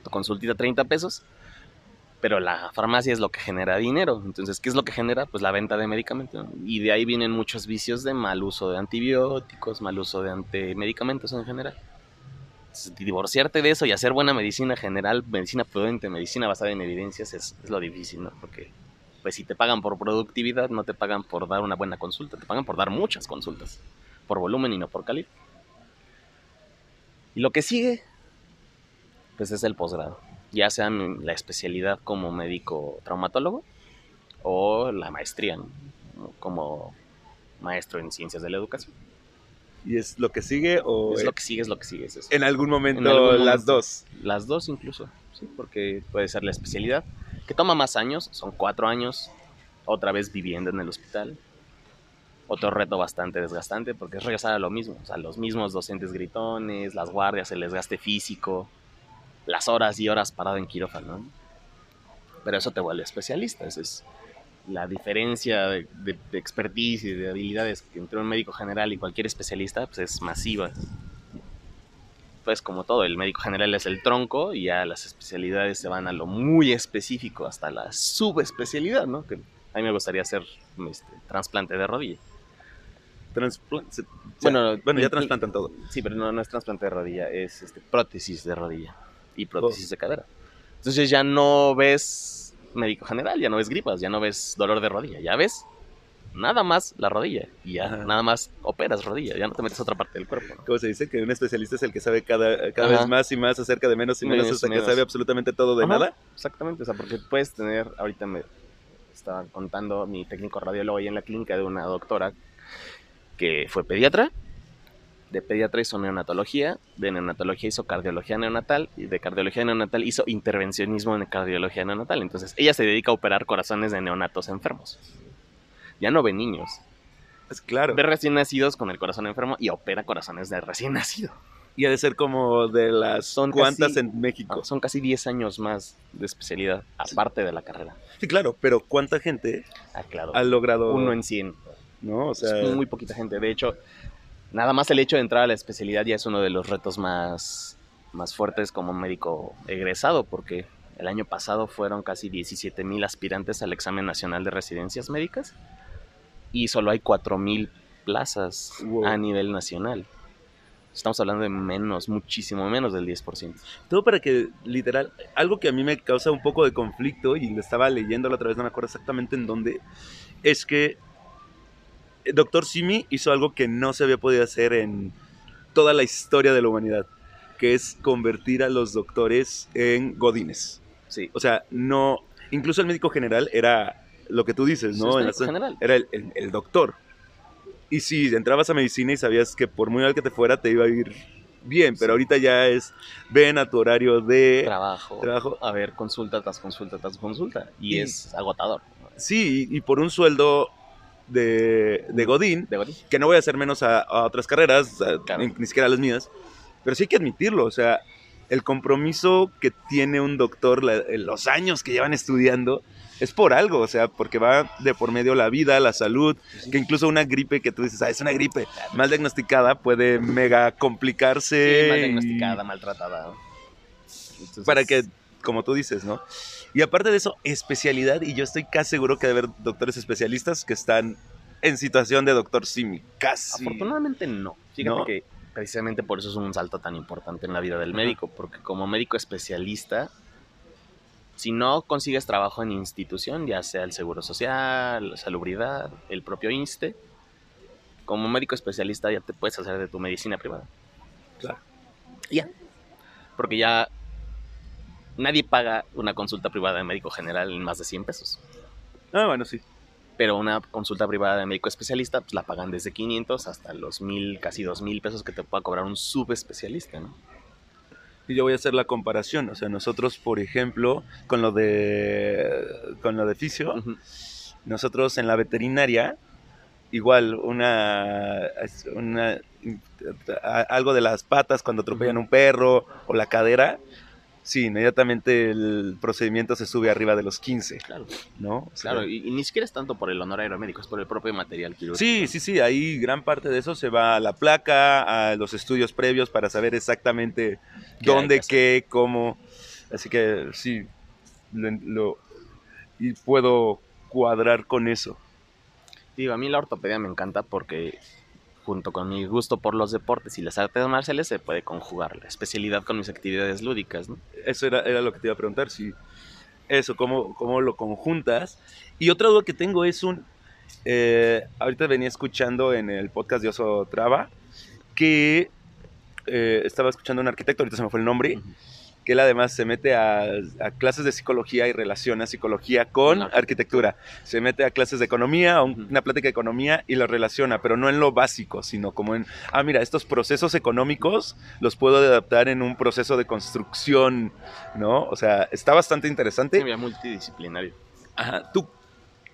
Tu consultita 30 pesos, pero la farmacia es lo que genera dinero. Entonces, ¿qué es lo que genera? Pues la venta de medicamentos. Y de ahí vienen muchos vicios de mal uso de antibióticos, mal uso de ante- medicamentos en general. Divorciarte de eso y hacer buena medicina general, medicina prudente, medicina basada en evidencias es, lo difícil, ¿no? Porque pues si te pagan por productividad, no te pagan por dar una buena consulta, te pagan por dar muchas consultas, por volumen y no por calidad. Y lo que sigue, pues es el posgrado ya sea la especialidad como médico traumatólogo o la maestría como maestro en ciencias de la educación. ¿Y es lo que sigue o Es lo que sigue, es lo que sigue. Es eso. en algún momento En algún las momento. dos? Las dos incluso, sí, porque puede ser la especialidad, que toma más años, son cuatro años, otra vez viviendo en el hospital. Otro reto bastante desgastante porque es regresar a lo mismo, o sea, los mismos docentes gritones, las guardias, el desgaste físico, las horas y horas parado en quirófano. ¿no? Pero eso te vuelve especialista, esa es la diferencia de, de- de expertise y de habilidades que entre un médico general y cualquier especialista pues es masiva. pues como todo, el médico general es el tronco y ya las especialidades se van a lo muy específico, hasta la subespecialidad, ¿no? Que a mí me gustaría hacer este, trasplante de rodilla. Transpla- se- Bueno, bueno, ya trasplantan todo. Sí, pero no, no es trasplante de rodilla, es este, prótesis de rodilla y prótesis de cadera. Entonces ya no ves médico general, ya no ves gripas, ya no ves dolor de rodilla, ya ves nada más la rodilla y ya Ajá. nada más operas rodilla, ya no te metes a otra parte del cuerpo. ¿no? ¿Cómo se dice? Que un especialista es el que sabe cada, cada Ajá. vez más y más acerca de menos y menos Menos, hasta menos. que sabe absolutamente todo de Ajá. nada. Exactamente, o sea, porque puedes tener, ahorita me estaba contando mi técnico radiólogo ahí en la clínica de una doctora que fue pediatra, de pediatra hizo neonatología, de neonatología hizo cardiología neonatal y de cardiología neonatal hizo intervencionismo en cardiología neonatal. Entonces, ella se dedica a operar corazones de neonatos enfermos. Ya no ve niños, Es claro. ve recién nacidos con el corazón enfermo y opera corazones de recién nacido. Y ha de ser como de las Son cuantas casi- en México. Son casi 10 años más de especialidad, aparte de la carrera. Sí, claro, pero ¿cuánta gente Ah, claro. ha logrado? Uno en 100. ¿No? O sea, es muy poquita gente. De hecho, nada más el hecho de entrar a la especialidad ya es uno de los retos más, más fuertes como médico egresado, porque el año pasado fueron casi 17 mil aspirantes al examen nacional de residencias médicas y solo hay 4 mil plazas Wow. a nivel nacional. Estamos hablando de menos, muchísimo menos del 10%. todo para que, literal, algo que a mí me causa un poco de conflicto y lo estaba leyendo la otra vez, no me acuerdo exactamente en dónde, es que Doctor Simi hizo algo que no se había podido hacer en toda la historia de la humanidad, que es convertir a los doctores en godines. Sí, O sea, no, incluso el médico general era lo que tú dices, ¿no? En médico general. Era el, el- el doctor. Y si entrabas a medicina y sabías que por muy mal que te fuera te iba a ir bien, pero ahorita ya es, ven a tu horario de Trabajo, trabajo. a ver, consulta tras consulta tras consulta. Y, Y- es agotador. Sí, y, y por un sueldo de, de Godín, De que no voy a hacer menos a, a otras carreras, a- Claro. ni, ni siquiera a las mías, pero sí hay que admitirlo, o sea, el compromiso que tiene un doctor, la- los años que llevan estudiando, es por algo, o sea, porque va de por medio la vida, la salud, que incluso una gripe que tú dices, ah, es una gripe mal diagnosticada puede mega complicarse. Sí, mal y- diagnosticada, maltratada. Entonces, para que, como tú dices, ¿no? Y aparte de eso, especialidad, y yo estoy casi seguro que debe haber doctores especialistas que están en situación de doctor Simi, casi. Afortunadamente no. Fíjate ¿No? que precisamente por eso es un salto tan importante en la vida del médico, porque como médico especialista, si no consigues trabajo en institución, ya sea el Seguro Social, Salubridad, el propio INSTE, como médico especialista ya te puedes hacer de tu medicina privada. Claro. Ya. Porque ya nadie paga una consulta privada de médico general en más de 100 pesos. Ah, bueno, sí. Pero una consulta privada de médico especialista, pues la pagan desde 500 hasta los 1000, casi 2000 pesos que te pueda cobrar un subespecialista, ¿no? Y yo voy a hacer la comparación, o sea, nosotros, por ejemplo, con lo de con lo de fisio, nosotros en la veterinaria, igual una, una a- algo de las patas cuando atropellan un perro o la cadera, sí, inmediatamente el procedimiento se sube arriba de los 15, Claro, ¿no? O sea, claro. Y, y ni siquiera es tanto por el honorario médico, es por el propio material quirúrgico. Sí, sí, sí, ahí gran parte de eso se va a la placa, a los estudios previos para saber exactamente ¿Qué hay dónde, qué, cómo. Así que sí, lo, lo- y puedo cuadrar con eso. Digo, a mí la ortopedia me encanta porque junto con mi gusto por los deportes y las artes marciales se puede conjugar la especialidad con mis actividades lúdicas, ¿no? Eso era, era lo que te iba a preguntar, si eso, cómo, cómo lo conjuntas. Y otra duda que tengo es un, eh, ahorita venía escuchando en el podcast de Oso Traba, que eh, estaba escuchando a un arquitecto, ahorita se me fue el nombre. Que él además se mete a, a clases de psicología y relaciona psicología con arquitectura. Se mete a clases de economía, a un- una plática de economía y lo relaciona, pero no en lo básico, sino como en, ah, mira, estos procesos económicos los puedo adaptar en un proceso de construcción, ¿no? O sea, está bastante interesante. Sí, mira, multidisciplinario. Ajá, ¿Tú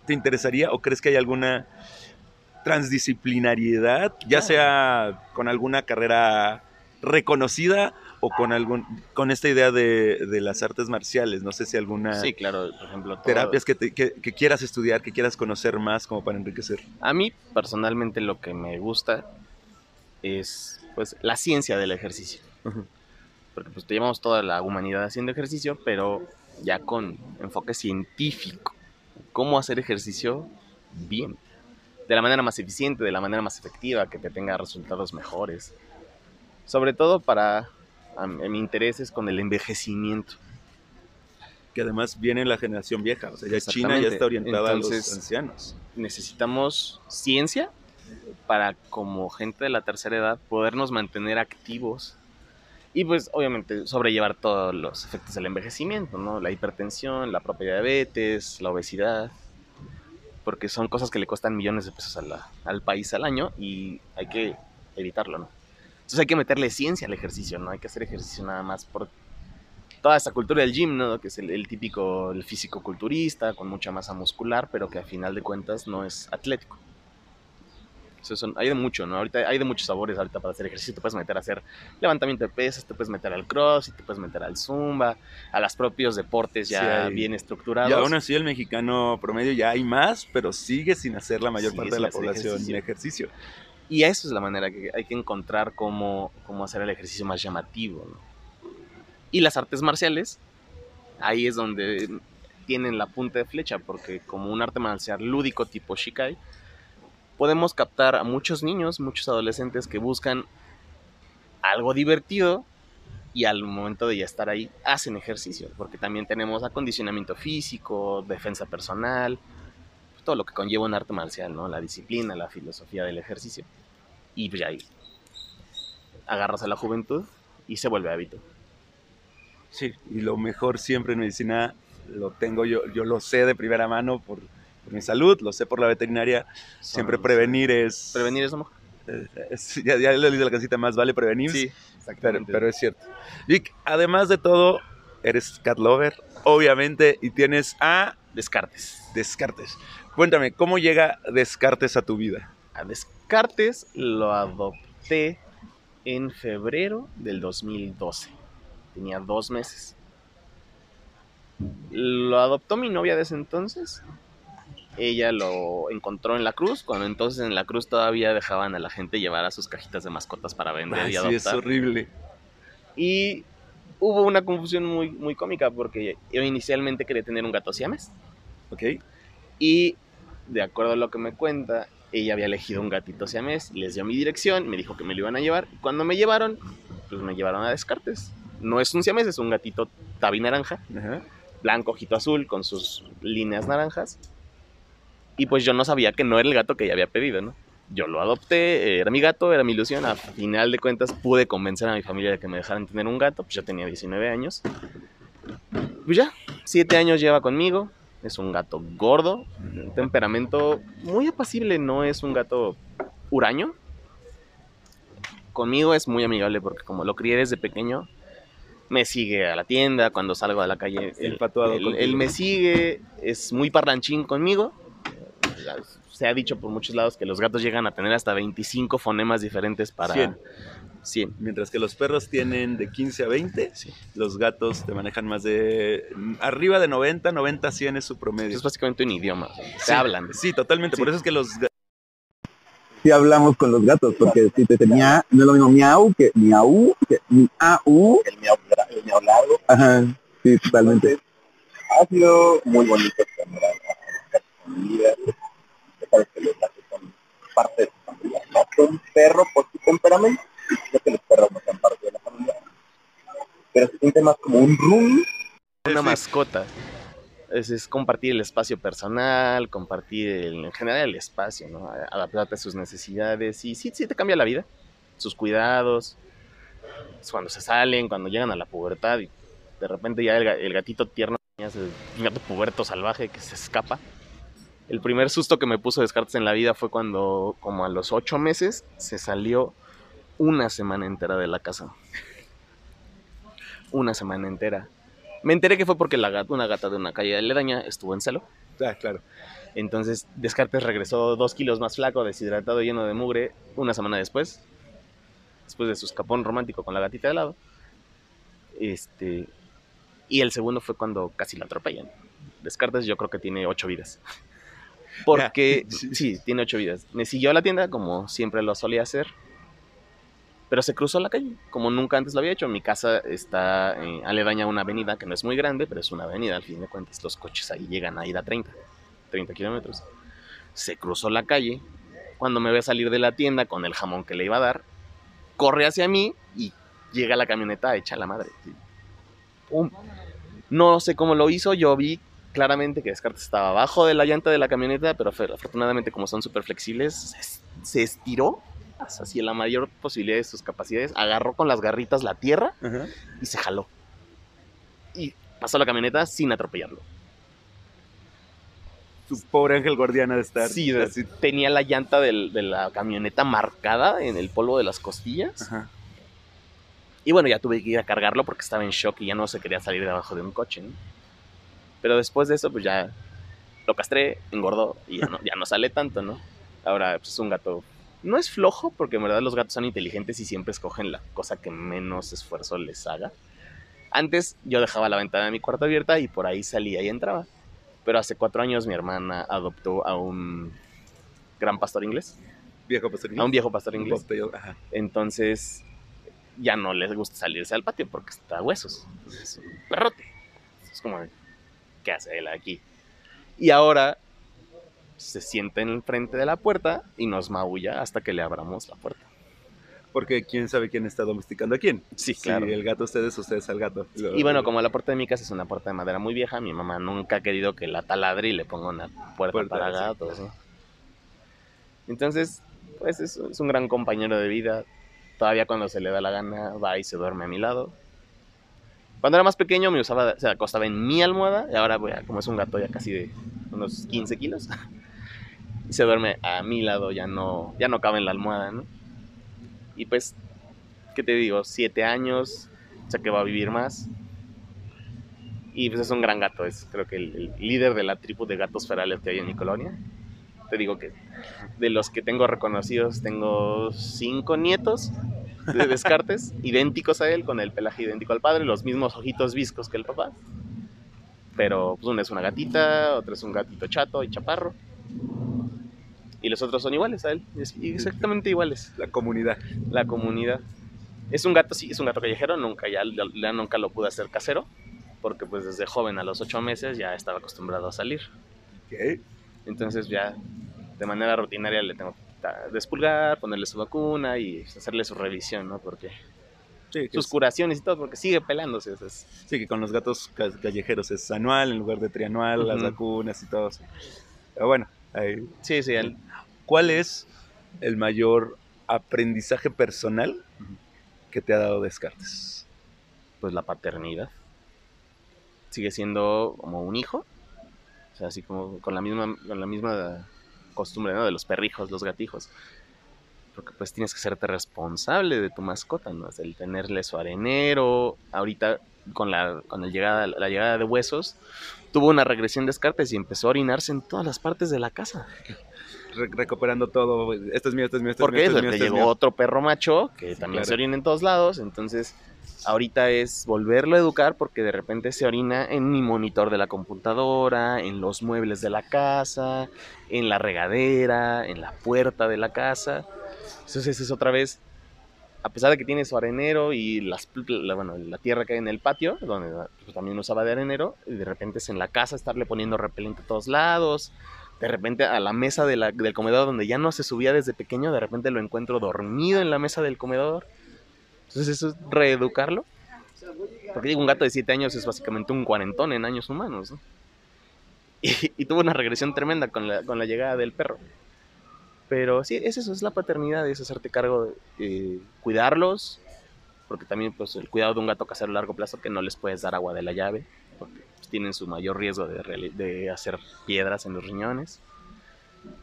te interesaría o crees que hay alguna transdisciplinariedad, ya Claro. sea con alguna carrera reconocida o con algún con esta idea de, de las artes marciales? No sé si alguna Sí, claro, por ejemplo, todo- terapias que, te- que- que quieras estudiar, que quieras conocer más como para enriquecer. A mí personalmente lo que me gusta es pues la ciencia del ejercicio. porque pues llevamos toda la humanidad haciendo ejercicio, pero ya con enfoque científico. ¿Cómo hacer ejercicio bien? De la manera más eficiente, de la manera más efectiva, que te tenga resultados mejores. Sobre todo para mi interés es con el envejecimiento. Que además viene la generación vieja, o sea, ya China ya está orientada a los ancianos. Necesitamos ciencia para como gente de la tercera edad podernos mantener activos y pues obviamente sobrellevar todos los efectos del envejecimiento, ¿no? La hipertensión, la propia diabetes, la obesidad, porque son cosas que le cuestan millones de pesos al país al año y hay que evitarlo, ¿no? Entonces hay que meterle ciencia al ejercicio, ¿no? Hay que hacer ejercicio nada más por toda esta cultura del gym, ¿no? Que es el, típico, el físico culturista, con mucha masa muscular, pero que a final de cuentas no es atlético hay de mucho, ¿no? Ahorita hay de muchos sabores ahorita para hacer ejercicio. Te puedes meter a hacer levantamiento de pesas, te puedes meter al cross, te puedes meter al zumba, a los propios deportes ya bien estructurados. Y aún así el mexicano promedio ya hay más, pero sigue sin hacer la mayor parte de la población ejercicio. ejercicio. Y eso es la manera que hay que encontrar cómo, cómo hacer el ejercicio más llamativo. Y las artes marciales, ahí es donde tienen la punta de flecha, porque como un arte marcial lúdico tipo Shikai, podemos captar a muchos niños, muchos adolescentes que buscan algo divertido y al momento de ya estar ahí hacen ejercicio, porque también tenemos acondicionamiento físico, defensa personal, todo lo que conlleva un arte marcial, ¿no? La disciplina, la filosofía del ejercicio. Y pues ya ahí agarras a la juventud y se vuelve hábito. Sí, y lo mejor siempre en medicina lo tengo yo, yo lo sé de primera mano por mi salud, lo sé por la veterinaria. Siempre prevenir es. Prevenir es lo ya, ya le de la casita más vale prevenir. Sí, pero, pero, es cierto. Vic, además de todo, eres cat lover, obviamente, y tienes a. Descartes. Descartes. Cuéntame, ¿cómo llega Descartes a tu vida? A Descartes lo adopté en febrero del 2012. Tenía dos meses. Lo adoptó mi novia de ese entonces ella lo encontró en la cruz, cuando entonces en la cruz todavía dejaban a la gente llevar a sus cajitas de mascotas para vender y adoptar. Sí, es horrible. Y hubo una confusión muy, muy cómica porque yo inicialmente quería tener un gato siames. Ok. Y de acuerdo a lo que me cuenta, ella había elegido un gatito siamés, les dio mi dirección, me dijo que me lo iban a llevar. Cuando me llevaron, pues me llevaron a Descartes. No es un siamés, es un gatito tabi naranja, blanco, ojito azul, con sus líneas naranjas. Y pues yo no sabía que no era el gato que ella había pedido, ¿no? Yo lo adopté, era mi gato, era mi ilusión. A final de cuentas pude convencer a mi familia de que me dejaran tener un gato, pues yo tenía 19 años. Pues ya, 7 años lleva conmigo, es un gato gordo, un temperamento muy apacible, no es un gato huraño. Conmigo es muy amigable porque como lo crié desde pequeño, me sigue a la tienda, cuando salgo a la calle, él, él me sigue, es muy parlanchín conmigo se ha dicho por muchos lados que los gatos llegan a tener hasta 25 fonemas diferentes para 100. Mientras que los perros tienen de 15 a 20, los gatos te manejan más de arriba de 90, 90 100 es su promedio. Es básicamente un idioma, se hablan. Sí, totalmente, por eso es que los Sí hablamos con los gatos, porque si te tenía, no es lo mismo miau que miau, que miau. El miau, el miau largo. Ajá, sí, totalmente. ha sido muy bonito vida, sabes que los gatos son parte de tu familia. No son perro por su temperamento, que los perros no son parte de la familia, pero se siente más como un room. Una mascota. Es, es, compartir el espacio personal, compartir en general el espacio, ¿no? adaptarte a sus necesidades y sí, sí te cambia la vida, sus cuidados, cuando se salen, cuando llegan a la pubertad y de repente ya el, gatito tierno, el gato puberto salvaje que se escapa, el primer susto que me puso Descartes en la vida fue cuando, como a los ocho meses, se salió una semana entera de la casa. Una semana entera. Me enteré que fue porque la gata, una gata de una calle de aledaña estuvo en celo. Ah, claro. Entonces Descartes regresó dos kilos más flaco, deshidratado, lleno de mugre, una semana después. Después de su escapón romántico con la gatita de lado. Este. Y el segundo fue cuando casi la atropellan. Descartes yo creo que tiene ocho vidas. Porque, sí, tiene ocho vidas. Me siguió a la tienda, como siempre lo solía hacer. Pero se cruzó la calle, como nunca antes lo había hecho. Mi casa está eh, aledaña a una avenida que no es muy grande, pero es una avenida, al fin de cuentas. Los coches ahí llegan a ir a 30, 30 kilómetros. Se cruzó la calle. Cuando me ve salir de la tienda con el jamón que le iba a dar, corre hacia mí y llega la camioneta hecha la madre. ¡Pum! No sé cómo lo hizo, yo vi claramente que Descartes estaba abajo de la llanta de la camioneta, pero afortunadamente como son súper flexibles, se estiró hacia la mayor posibilidad de sus capacidades, agarró con las garritas la tierra y se jaló. Y pasó la camioneta sin atropellarlo. Tu pobre ángel guardiana de estar. Sí, así. tenía la llanta del- de la camioneta marcada en el polvo de las costillas. Y bueno, ya tuve que ir a cargarlo porque estaba en shock y ya no se quería salir de abajo de un coche. ¿no? Pero después de eso, pues ya lo castré, engordó y ya no, ya no sale tanto, ¿no? Ahora pues, es un gato. No es flojo porque en verdad los gatos son inteligentes y siempre escogen la cosa que menos esfuerzo les haga. Antes yo dejaba la ventana de mi cuarto abierta y por ahí salía y entraba. Pero hace cuatro años mi hermana adoptó a un gran pastor inglés, Viejo pastor a un viejo pastor inglés. Ajá. Entonces ya no les gusta salirse al patio porque está a huesos. Es un perrote. Es como, ¿qué hace él aquí? Y ahora se sienta en el frente de la puerta y nos maulla hasta que le abramos la puerta. Porque quién sabe quién está domesticando a quién. Sí, Si claro. el gato ustedes, ustedes al gato. Y bueno, como la puerta de mi casa es una puerta de madera muy vieja, mi mamá nunca ha querido que la taladre y le ponga una puerta, Puerta, para gatos. ¿no? Entonces, pues es, es un gran compañero de vida. Todavía cuando se le da la gana va y se duerme a mi lado. Cuando era más pequeño me usaba, se acostaba en mi almohada y ahora voy a- como es un gato ya casi de unos 15 kilos, y se duerme a mi lado, ya no, ya no cabe en la almohada, ¿no? Y pues, ¿qué te digo? Siete años, o sea que va a vivir más. Y pues es un gran gato, es creo que el, el líder de la tribu de gatos ferales que hay en mi colonia. Te digo que de los que tengo reconocidos, tengo cinco nietos de Descartes, idénticos a él, con el pelaje idéntico al padre, los mismos ojitos viscos que el papá. Pero pues una es una gatita, otra es un gatito chato y chaparro. Y los otros son iguales a él, exactamente iguales La comunidad. la comunidad. Es un gato, sí, es un gato callejero, nunca ya, ya nunca lo pude hacer casero, porque pues desde joven a los ocho meses ya estaba acostumbrado a salir. Ok. Entonces ya de manera rutinaria le tengo que despulgar, ponerle su vacuna y hacerle su revisión, ¿no? Porque Sí, sus es- curaciones y todo, porque sigue pelándose. es- sí, que con los gatos ca- callejeros es anual en lugar de trianual, las Ujú. vacunas y todo. Pero bueno, Sí, sí, ¿cuál es el mayor aprendizaje personal que te ha dado Descartes? pues la paternidad. Sigue siendo como un hijo. O sea, así como con la misma, con la misma costumbre, ¿no? De los perrijos, los gatijos. Porque pues tienes que serte responsable de tu mascota, ¿no? El tenerle su arenero. Ahorita con la, con llegada, la llegada de huesos, tuvo una regresión de Descartes y empezó a orinarse en todas las partes de la casa. Re- recuperando todo. Esto es mío, esto es mío, esto Porque es mío. eso, esto es mío, que esto es llegó mío. otro perro macho que también claro. se orina en todos lados. Entonces, ahorita es volverlo a educar porque de repente se orina en mi monitor de la computadora, en los muebles de la casa, en la regadera, en la puerta de la casa. Entonces, es otra vez, a pesar de que tiene su arenero y las, la, la tierra que hay en el patio, donde pues, también usaba de arenero, y de repente es en la casa estarle poniendo repelente a todos lados de repente a la mesa de la- del comedor donde ya no se subía desde pequeño, de repente lo encuentro dormido en la mesa del comedor. Entonces eso es reeducarlo. Porque digo, un gato de 7 años es básicamente un cuarentón en años humanos. ¿no? Y, y tuvo una regresión tremenda con la, con la llegada del perro. Pero sí, es eso, es la paternidad, es hacerte cargo de eh, cuidarlos. Porque también pues el cuidado de un gato casero a largo plazo que no les puedes dar agua de la llave. Porque pues, tienen su mayor riesgo de, de hacer piedras en los riñones.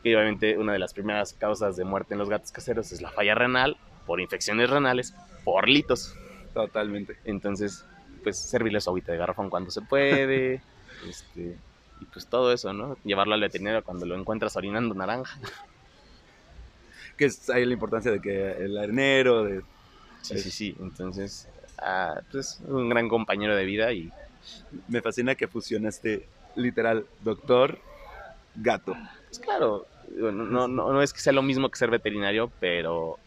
Y obviamente una de las primeras causas de muerte en los gatos caseros es la falla renal por infecciones renales por litos. Totalmente. Entonces, pues servirles su agüita de garrafón cuando se puede. este, y pues todo eso, ¿no? Llevarlo al veterinario cuando lo encuentras orinando naranja. Que es ahí la importancia de que el arenero, de Sí, sí, sí. Entonces, ah, pues un gran compañero de vida y me fascina que fusionaste literal doctor gato. pues claro, no, no, no es que sea lo mismo que ser veterinario, pero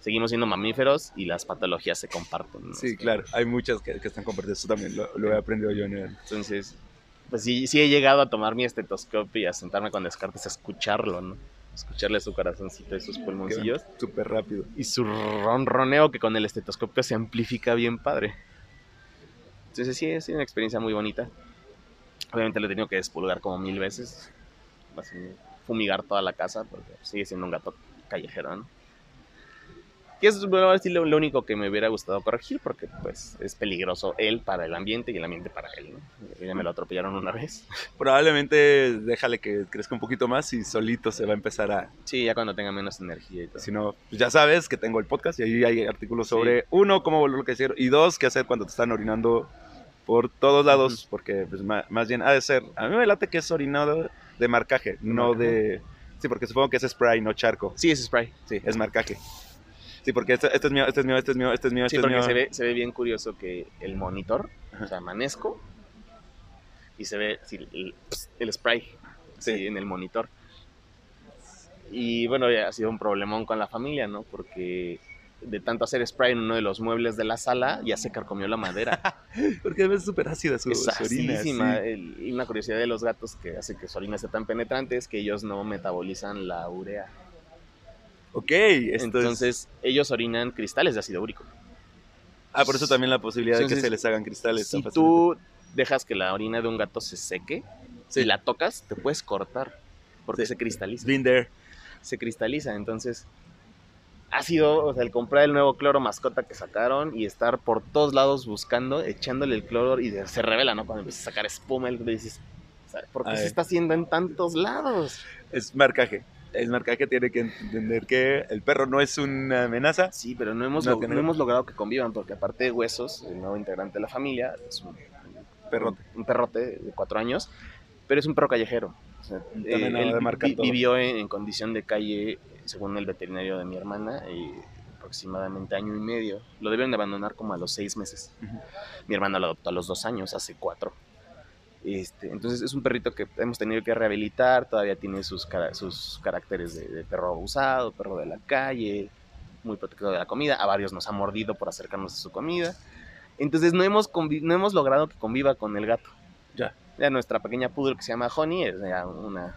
seguimos siendo mamíferos y las patologías se comparten. ¿no? Sí, claro. Hay muchas que, que están compartidas. Eso también lo, lo he aprendido yo en el... Entonces, pues sí, sí he llegado a tomar mi estetoscopio y a sentarme con Descartes a escucharlo, ¿no? Escucharle su corazoncito y sus pulmoncillos. Súper rápido. Y su ronroneo que con el estetoscopio se amplifica bien padre. Entonces sí, es una experiencia muy bonita. Obviamente lo he tenido que despulgar como mil veces. Así, fumigar toda la casa porque sigue siendo un gato callejero, ¿no? Que es bueno, lo, lo único que me hubiera gustado corregir porque pues es peligroso él para el ambiente y el ambiente para él, ¿no? Ya me lo atropellaron una vez. Probablemente déjale que crezca un poquito más y solito se va a empezar a... Sí, ya cuando tenga menos energía y todo. Si no, pues ya sabes que tengo el podcast y ahí hay artículos sobre, uno, cómo volverlo a crecer y dos, qué hacer cuando te están orinando por todos lados, porque pues, ma- más, bien ha de ser... A mí me late que es orinado de marcaje, no marcaje. de... Sí, porque supongo que es spray, no charco. Sí, es spray. Sí, es marcaje. Sí, porque este, este es mío, este es mío, este es mío, este es mío, Sí, es porque mío. se ve, se ve bien curioso que el monitor, Ajá. o sea, amanezco y se ve sí, el, el spray sí, Sí. en el monitor. Y bueno, ya ha sido un problemón con la familia, ¿no? Porque de tanto hacer spray en uno de los muebles de la sala, ya se carcomió la madera. Porque es súper ácida su, es su orina. sí. El- y una curiosidad de los gatos que hace que su orina sea tan penetrante es que ellos no metabolizan la urea. Ok, es- Entonces, ellos orinan cristales de ácido úrico. Ah, por eso también la posibilidad de que se les hagan cristales. Si tú dejas que la orina de un gato se seque Sí. y la tocas, te puedes cortar porque Sí. se cristaliza. Been there. Se cristaliza, entonces ha sido, o sea, el comprar el nuevo cloro mascota que sacaron y estar por todos lados buscando, echándole el cloro y se revela, ¿no? Cuando empieza a sacar espuma, y dices, ¿por qué Ay. se está haciendo en tantos lados? Es marcaje. El marcaje tiene que entender que el perro no es una amenaza. Sí, pero no hemos, No, log- que no- no hemos logrado que convivan porque aparte de Huesos, el nuevo integrante de la familia, es un Perrote. un perrote de cuatro años, pero es un perro callejero. O sea, También eh, él vi- todo. vivió en, en condición de calle, según el veterinario de mi hermana, y aproximadamente año y medio. Lo debieron de abandonar como a los seis meses. Mi hermana lo adoptó a los dos años, hace cuatro. Este, entonces es un perrito que hemos tenido que rehabilitar, todavía tiene sus, cara- sus caracteres de, de perro abusado, perro de la calle, muy protector de la comida. A varios nos ha mordido por acercarnos a su comida. Entonces no hemos, no hemos logrado que conviva con el gato. Ya. Ya nuestra pequeña poodle que se llama Honey, es una,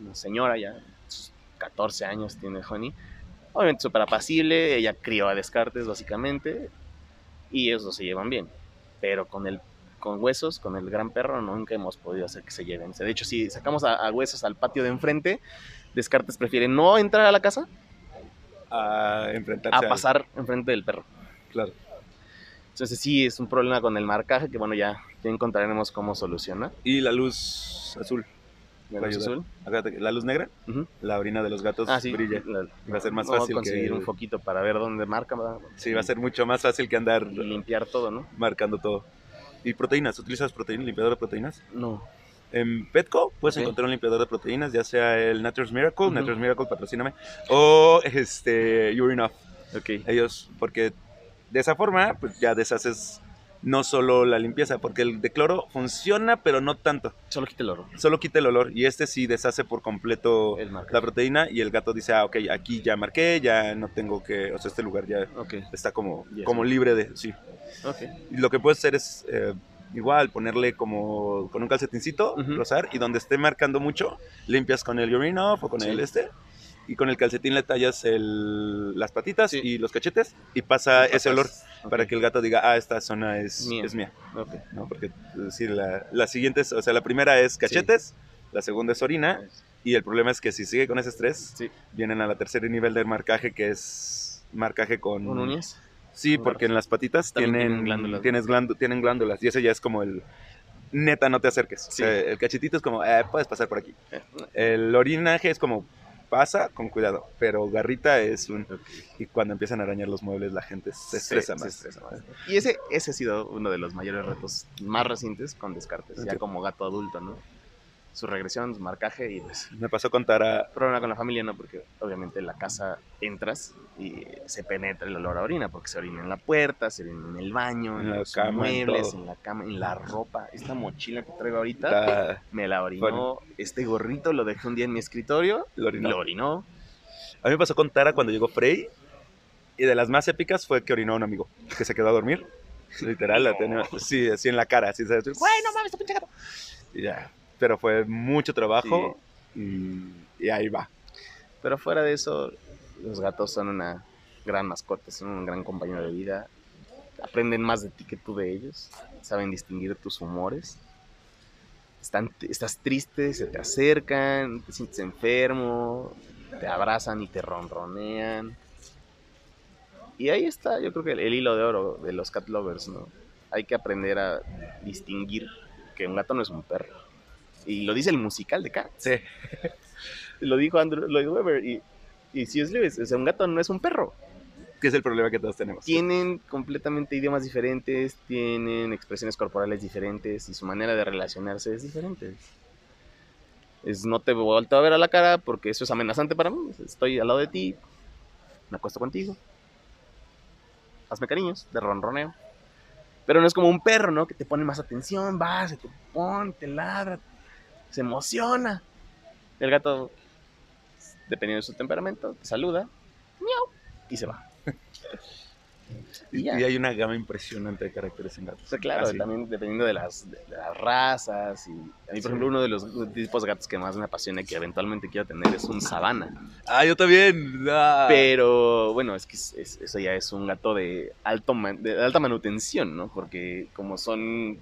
una señora ya, sus 14 años tiene Honey. Obviamente súper apacible, ella crió a Descartes básicamente, y ellos se llevan bien. Pero con el con huesos, con el gran perro, nunca hemos podido hacer que se lleven. De hecho, si sacamos a, a huesos al patio de enfrente, Descartes prefiere no entrar a la casa A enfrentarse a al- pasar enfrente del perro. Claro. Entonces sí, es un problema con el marcaje que bueno, ya, ya encontraremos cómo soluciona. Y la luz azul. La luz azul. La luz negra, Ujú. la orina de los gatos Ah, sí. brilla. la- Va a ser más fácil conseguir que- un foquito para ver dónde marca. Sí, va a ser mucho más fácil que andar y limpiar todo, ¿no? marcando todo. ¿Y proteínas? ¿Utilizas proteínas, limpiador de proteínas? No. En Petco puedes encontrar un limpiador de proteínas, ya sea el Nature's Miracle. Nature's Miracle, patrocíname, o este Urine Off. Ok. Ellos, porque de esa forma, pues ya deshaces no solo la limpieza, porque el de cloro funciona, pero no tanto. Solo quita el oro. Solo quita el olor y este sí deshace por completo la proteína y el gato dice, ah, ok, aquí ya marqué, ya no tengo que, o sea, este lugar ya está como, como libre de, sí. Ok. Y lo que puedes hacer es eh, igual ponerle como con un calcetincito, Ujú. rozar, y donde esté marcando mucho, limpias con el urine off o con Sí. el este, y con el calcetín le tallas el, las patitas Sí. y los cachetes, y pasa ese olor Ok. para que el gato diga, ah, esta zona es Mía. es mía. Ok. ¿no? Porque es decir, la, la siguiente, es- o sea, la primera es cachetes, la segunda es orina, y el problema es que si sigue con ese estrés, Sí. vienen a la tercera nivel de marcaje, que es marcaje con... ¿Con uñas? Sí, porque en las patitas También tienen, tienen glándulas. tienes glándu- tienen glándulas, y ese ya es como el... Neta, no te acerques. O Sí. sea, el cachetito es como, eh, puedes pasar por aquí. Eh, El orinaje es como, pasa con cuidado, pero garrita es un... Y cuando empiezan a arañar los muebles, la gente se Sí, estresa se más. estresa más. Y ese, ese ha sido uno de los mayores retos más recientes con Descartes, ya como gato adulto, ¿no? Su regresión, su marcaje y pues Me pasó con Tara, problema con la familia, ¿no? Porque obviamente en la casa entras y se penetra el olor a orina, porque se orina en la puerta, se orina en el baño, En los cama, en muebles, en la cama, en la ropa. Esta mochila que traigo ahorita ta- me la orinó. Este gorrito lo dejé un día en mi escritorio, lo orinó. lo orinó. A mí me pasó con Tara cuando llegó Frey. Y de las más épicas fue que orinó a un amigo que se quedó a dormir. Literal, la tenía, sí, así en la cara, así, ¿sabes? Güey, no mames, tu pinche gato. Y ya, pero fue mucho trabajo y, y ahí va. Pero fuera de eso, los gatos son una gran mascota, son un gran compañero de vida. Aprenden más de ti que tú de ellos. Saben distinguir tus humores. Están, estás triste, se te acercan, te sientes enfermo, te abrazan y te ronronean. Y ahí está, yo creo que el, el hilo de oro de los cat lovers, ¿no? Hay que aprender a distinguir que un gato no es un perro. Y lo dice el musical de Cats. Sí. Lo dijo Andrew Lloyd Webber. Y, y C.S. Lewis, o sea, un gato no es un perro. Que es el problema que todos tenemos. Tienen completamente idiomas diferentes, tienen expresiones corporales diferentes y su manera de relacionarse es diferente. Es no te vuelto a ver a la cara porque eso es amenazante para mí. Estoy al lado de ti, me acuesto contigo. Hazme cariños, de ronroneo. Pero no es como un perro, ¿no? Que te pone más atención, va, se te pone, te ladra, se emociona. El gato, dependiendo de su temperamento, te saluda, miau, y se va. Y, hay una gama impresionante de caracteres en gatos. O sea, claro, Así. también dependiendo de las, de las razas. Y a mí, por Sí. ejemplo, uno de los tipos de gatos que más me apasiona y que eventualmente quiero tener es un sabana. Ah, yo también. Ah. Pero bueno, es que es- es- eso ya es un gato de, alto man- de alta manutención, ¿no? Porque como son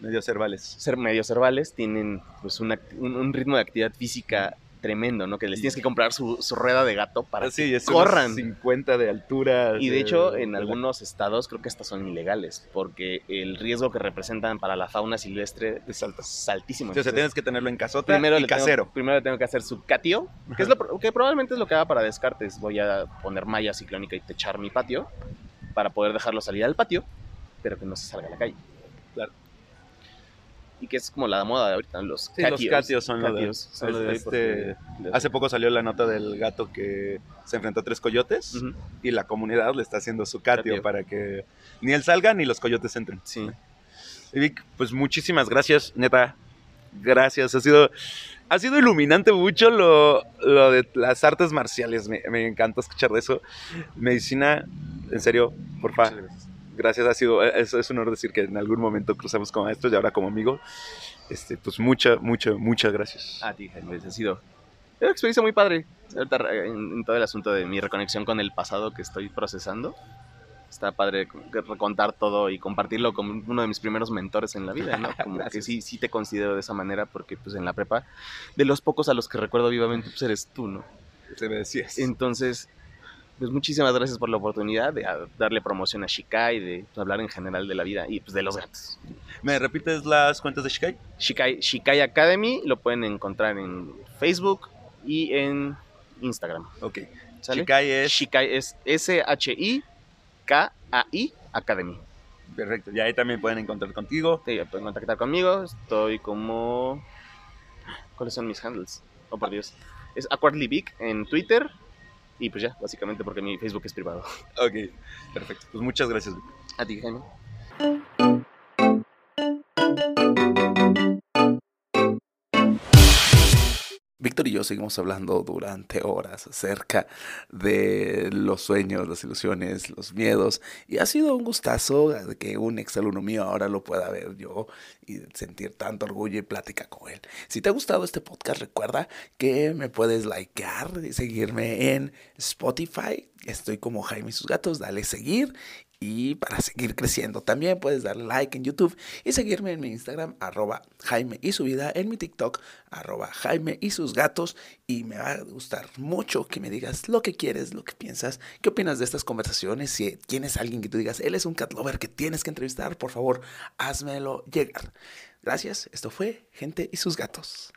Medio cervales. ser medio cervales, tienen pues una- un, un ritmo de actividad física tremendo, ¿no? Que les tienes que comprar su, su rueda de gato para Ah, sí, que corran. 50 de altura. Y de hecho, en de la- algunos estados creo que estas son ilegales, porque el riesgo que representan para la fauna silvestre es alto- es altísimo. O sea, Entonces, tienes que tenerlo en casota primero y le tengo- casero. primero le tengo que hacer su catio, que, es lo, que probablemente es lo que haga para descartes. Voy a poner malla ciclónica y techar mi patio para poder dejarlo salir al patio, pero que no se salga a la calle. Claro. Y que es como la moda de ahorita, los Sí, los catios son lo de- Catios son lo de hoy este, porque- Hace poco salió la nota del gato que se enfrentó a tres coyotes y la comunidad le está haciendo su catio, Catio. para que ni él salga ni los coyotes entren. Sí. Y Vic, pues muchísimas gracias, neta. Gracias. Ha sido, ha sido iluminante mucho lo, lo de las artes marciales. Me, me encanta escuchar de eso. Medicina, en serio, porfa. Muchas gracias. Ha sido, es, es un honor decir que en algún momento cruzamos como maestros y ahora como amigo. Este, pues mucha, mucha, muchas gracias. A ti, Jaime, ha sido una experiencia muy padre. Ahorita, eh, en, en todo el asunto de mi reconexión con el pasado que estoy procesando. Está padre recontar todo y compartirlo con uno de mis primeros mentores en la vida, ¿no? Como que sí, sí te considero de esa manera porque pues en la prepa, de los pocos a los que recuerdo vivamente, pues eres tú, ¿no? Te me decías. Entonces, pues muchísimas gracias por la oportunidad de a- darle promoción a Shikai, de pues, hablar en general de la vida y pues de los gatos. ¿Me repites las cuentas de Shikai? Shikai, Shikai Academy lo pueden encontrar en Facebook y en Instagram. Ok. ¿sale? Shikai es. Shikai es S-H-I-K-A-I Academy. Perfecto. Y ahí también pueden encontrar contigo. Sí, pueden contactar conmigo. Estoy como. ¿Cuáles son mis handles? Oh, por Dios. Es Aquardly Big en Twitter. Y pues ya, básicamente porque mi Facebook es privado. Ok. Perfecto. Pues muchas gracias. A ti, Jaime. Víctor y yo seguimos hablando durante horas acerca de los sueños, las ilusiones, los miedos. Y ha sido un gustazo que un exalumno mío ahora lo pueda ver yo y sentir tanto orgullo y plática con él. Si te ha gustado este podcast, recuerda que me puedes likear y seguirme en Spotify. Estoy como Jaime y sus gatos, dale seguir. Y para seguir creciendo también puedes darle like en YouTube y seguirme en mi Instagram, arroba Jaime y en mi TikTok, arroba Jaime y sus gatos. Y me va a gustar mucho que me digas lo que quieres, lo que piensas, qué opinas de estas conversaciones. Si tienes alguien que tú digas, él es un cat lover que tienes que entrevistar, por favor, házmelo llegar. Gracias, esto fue Gente y sus gatos.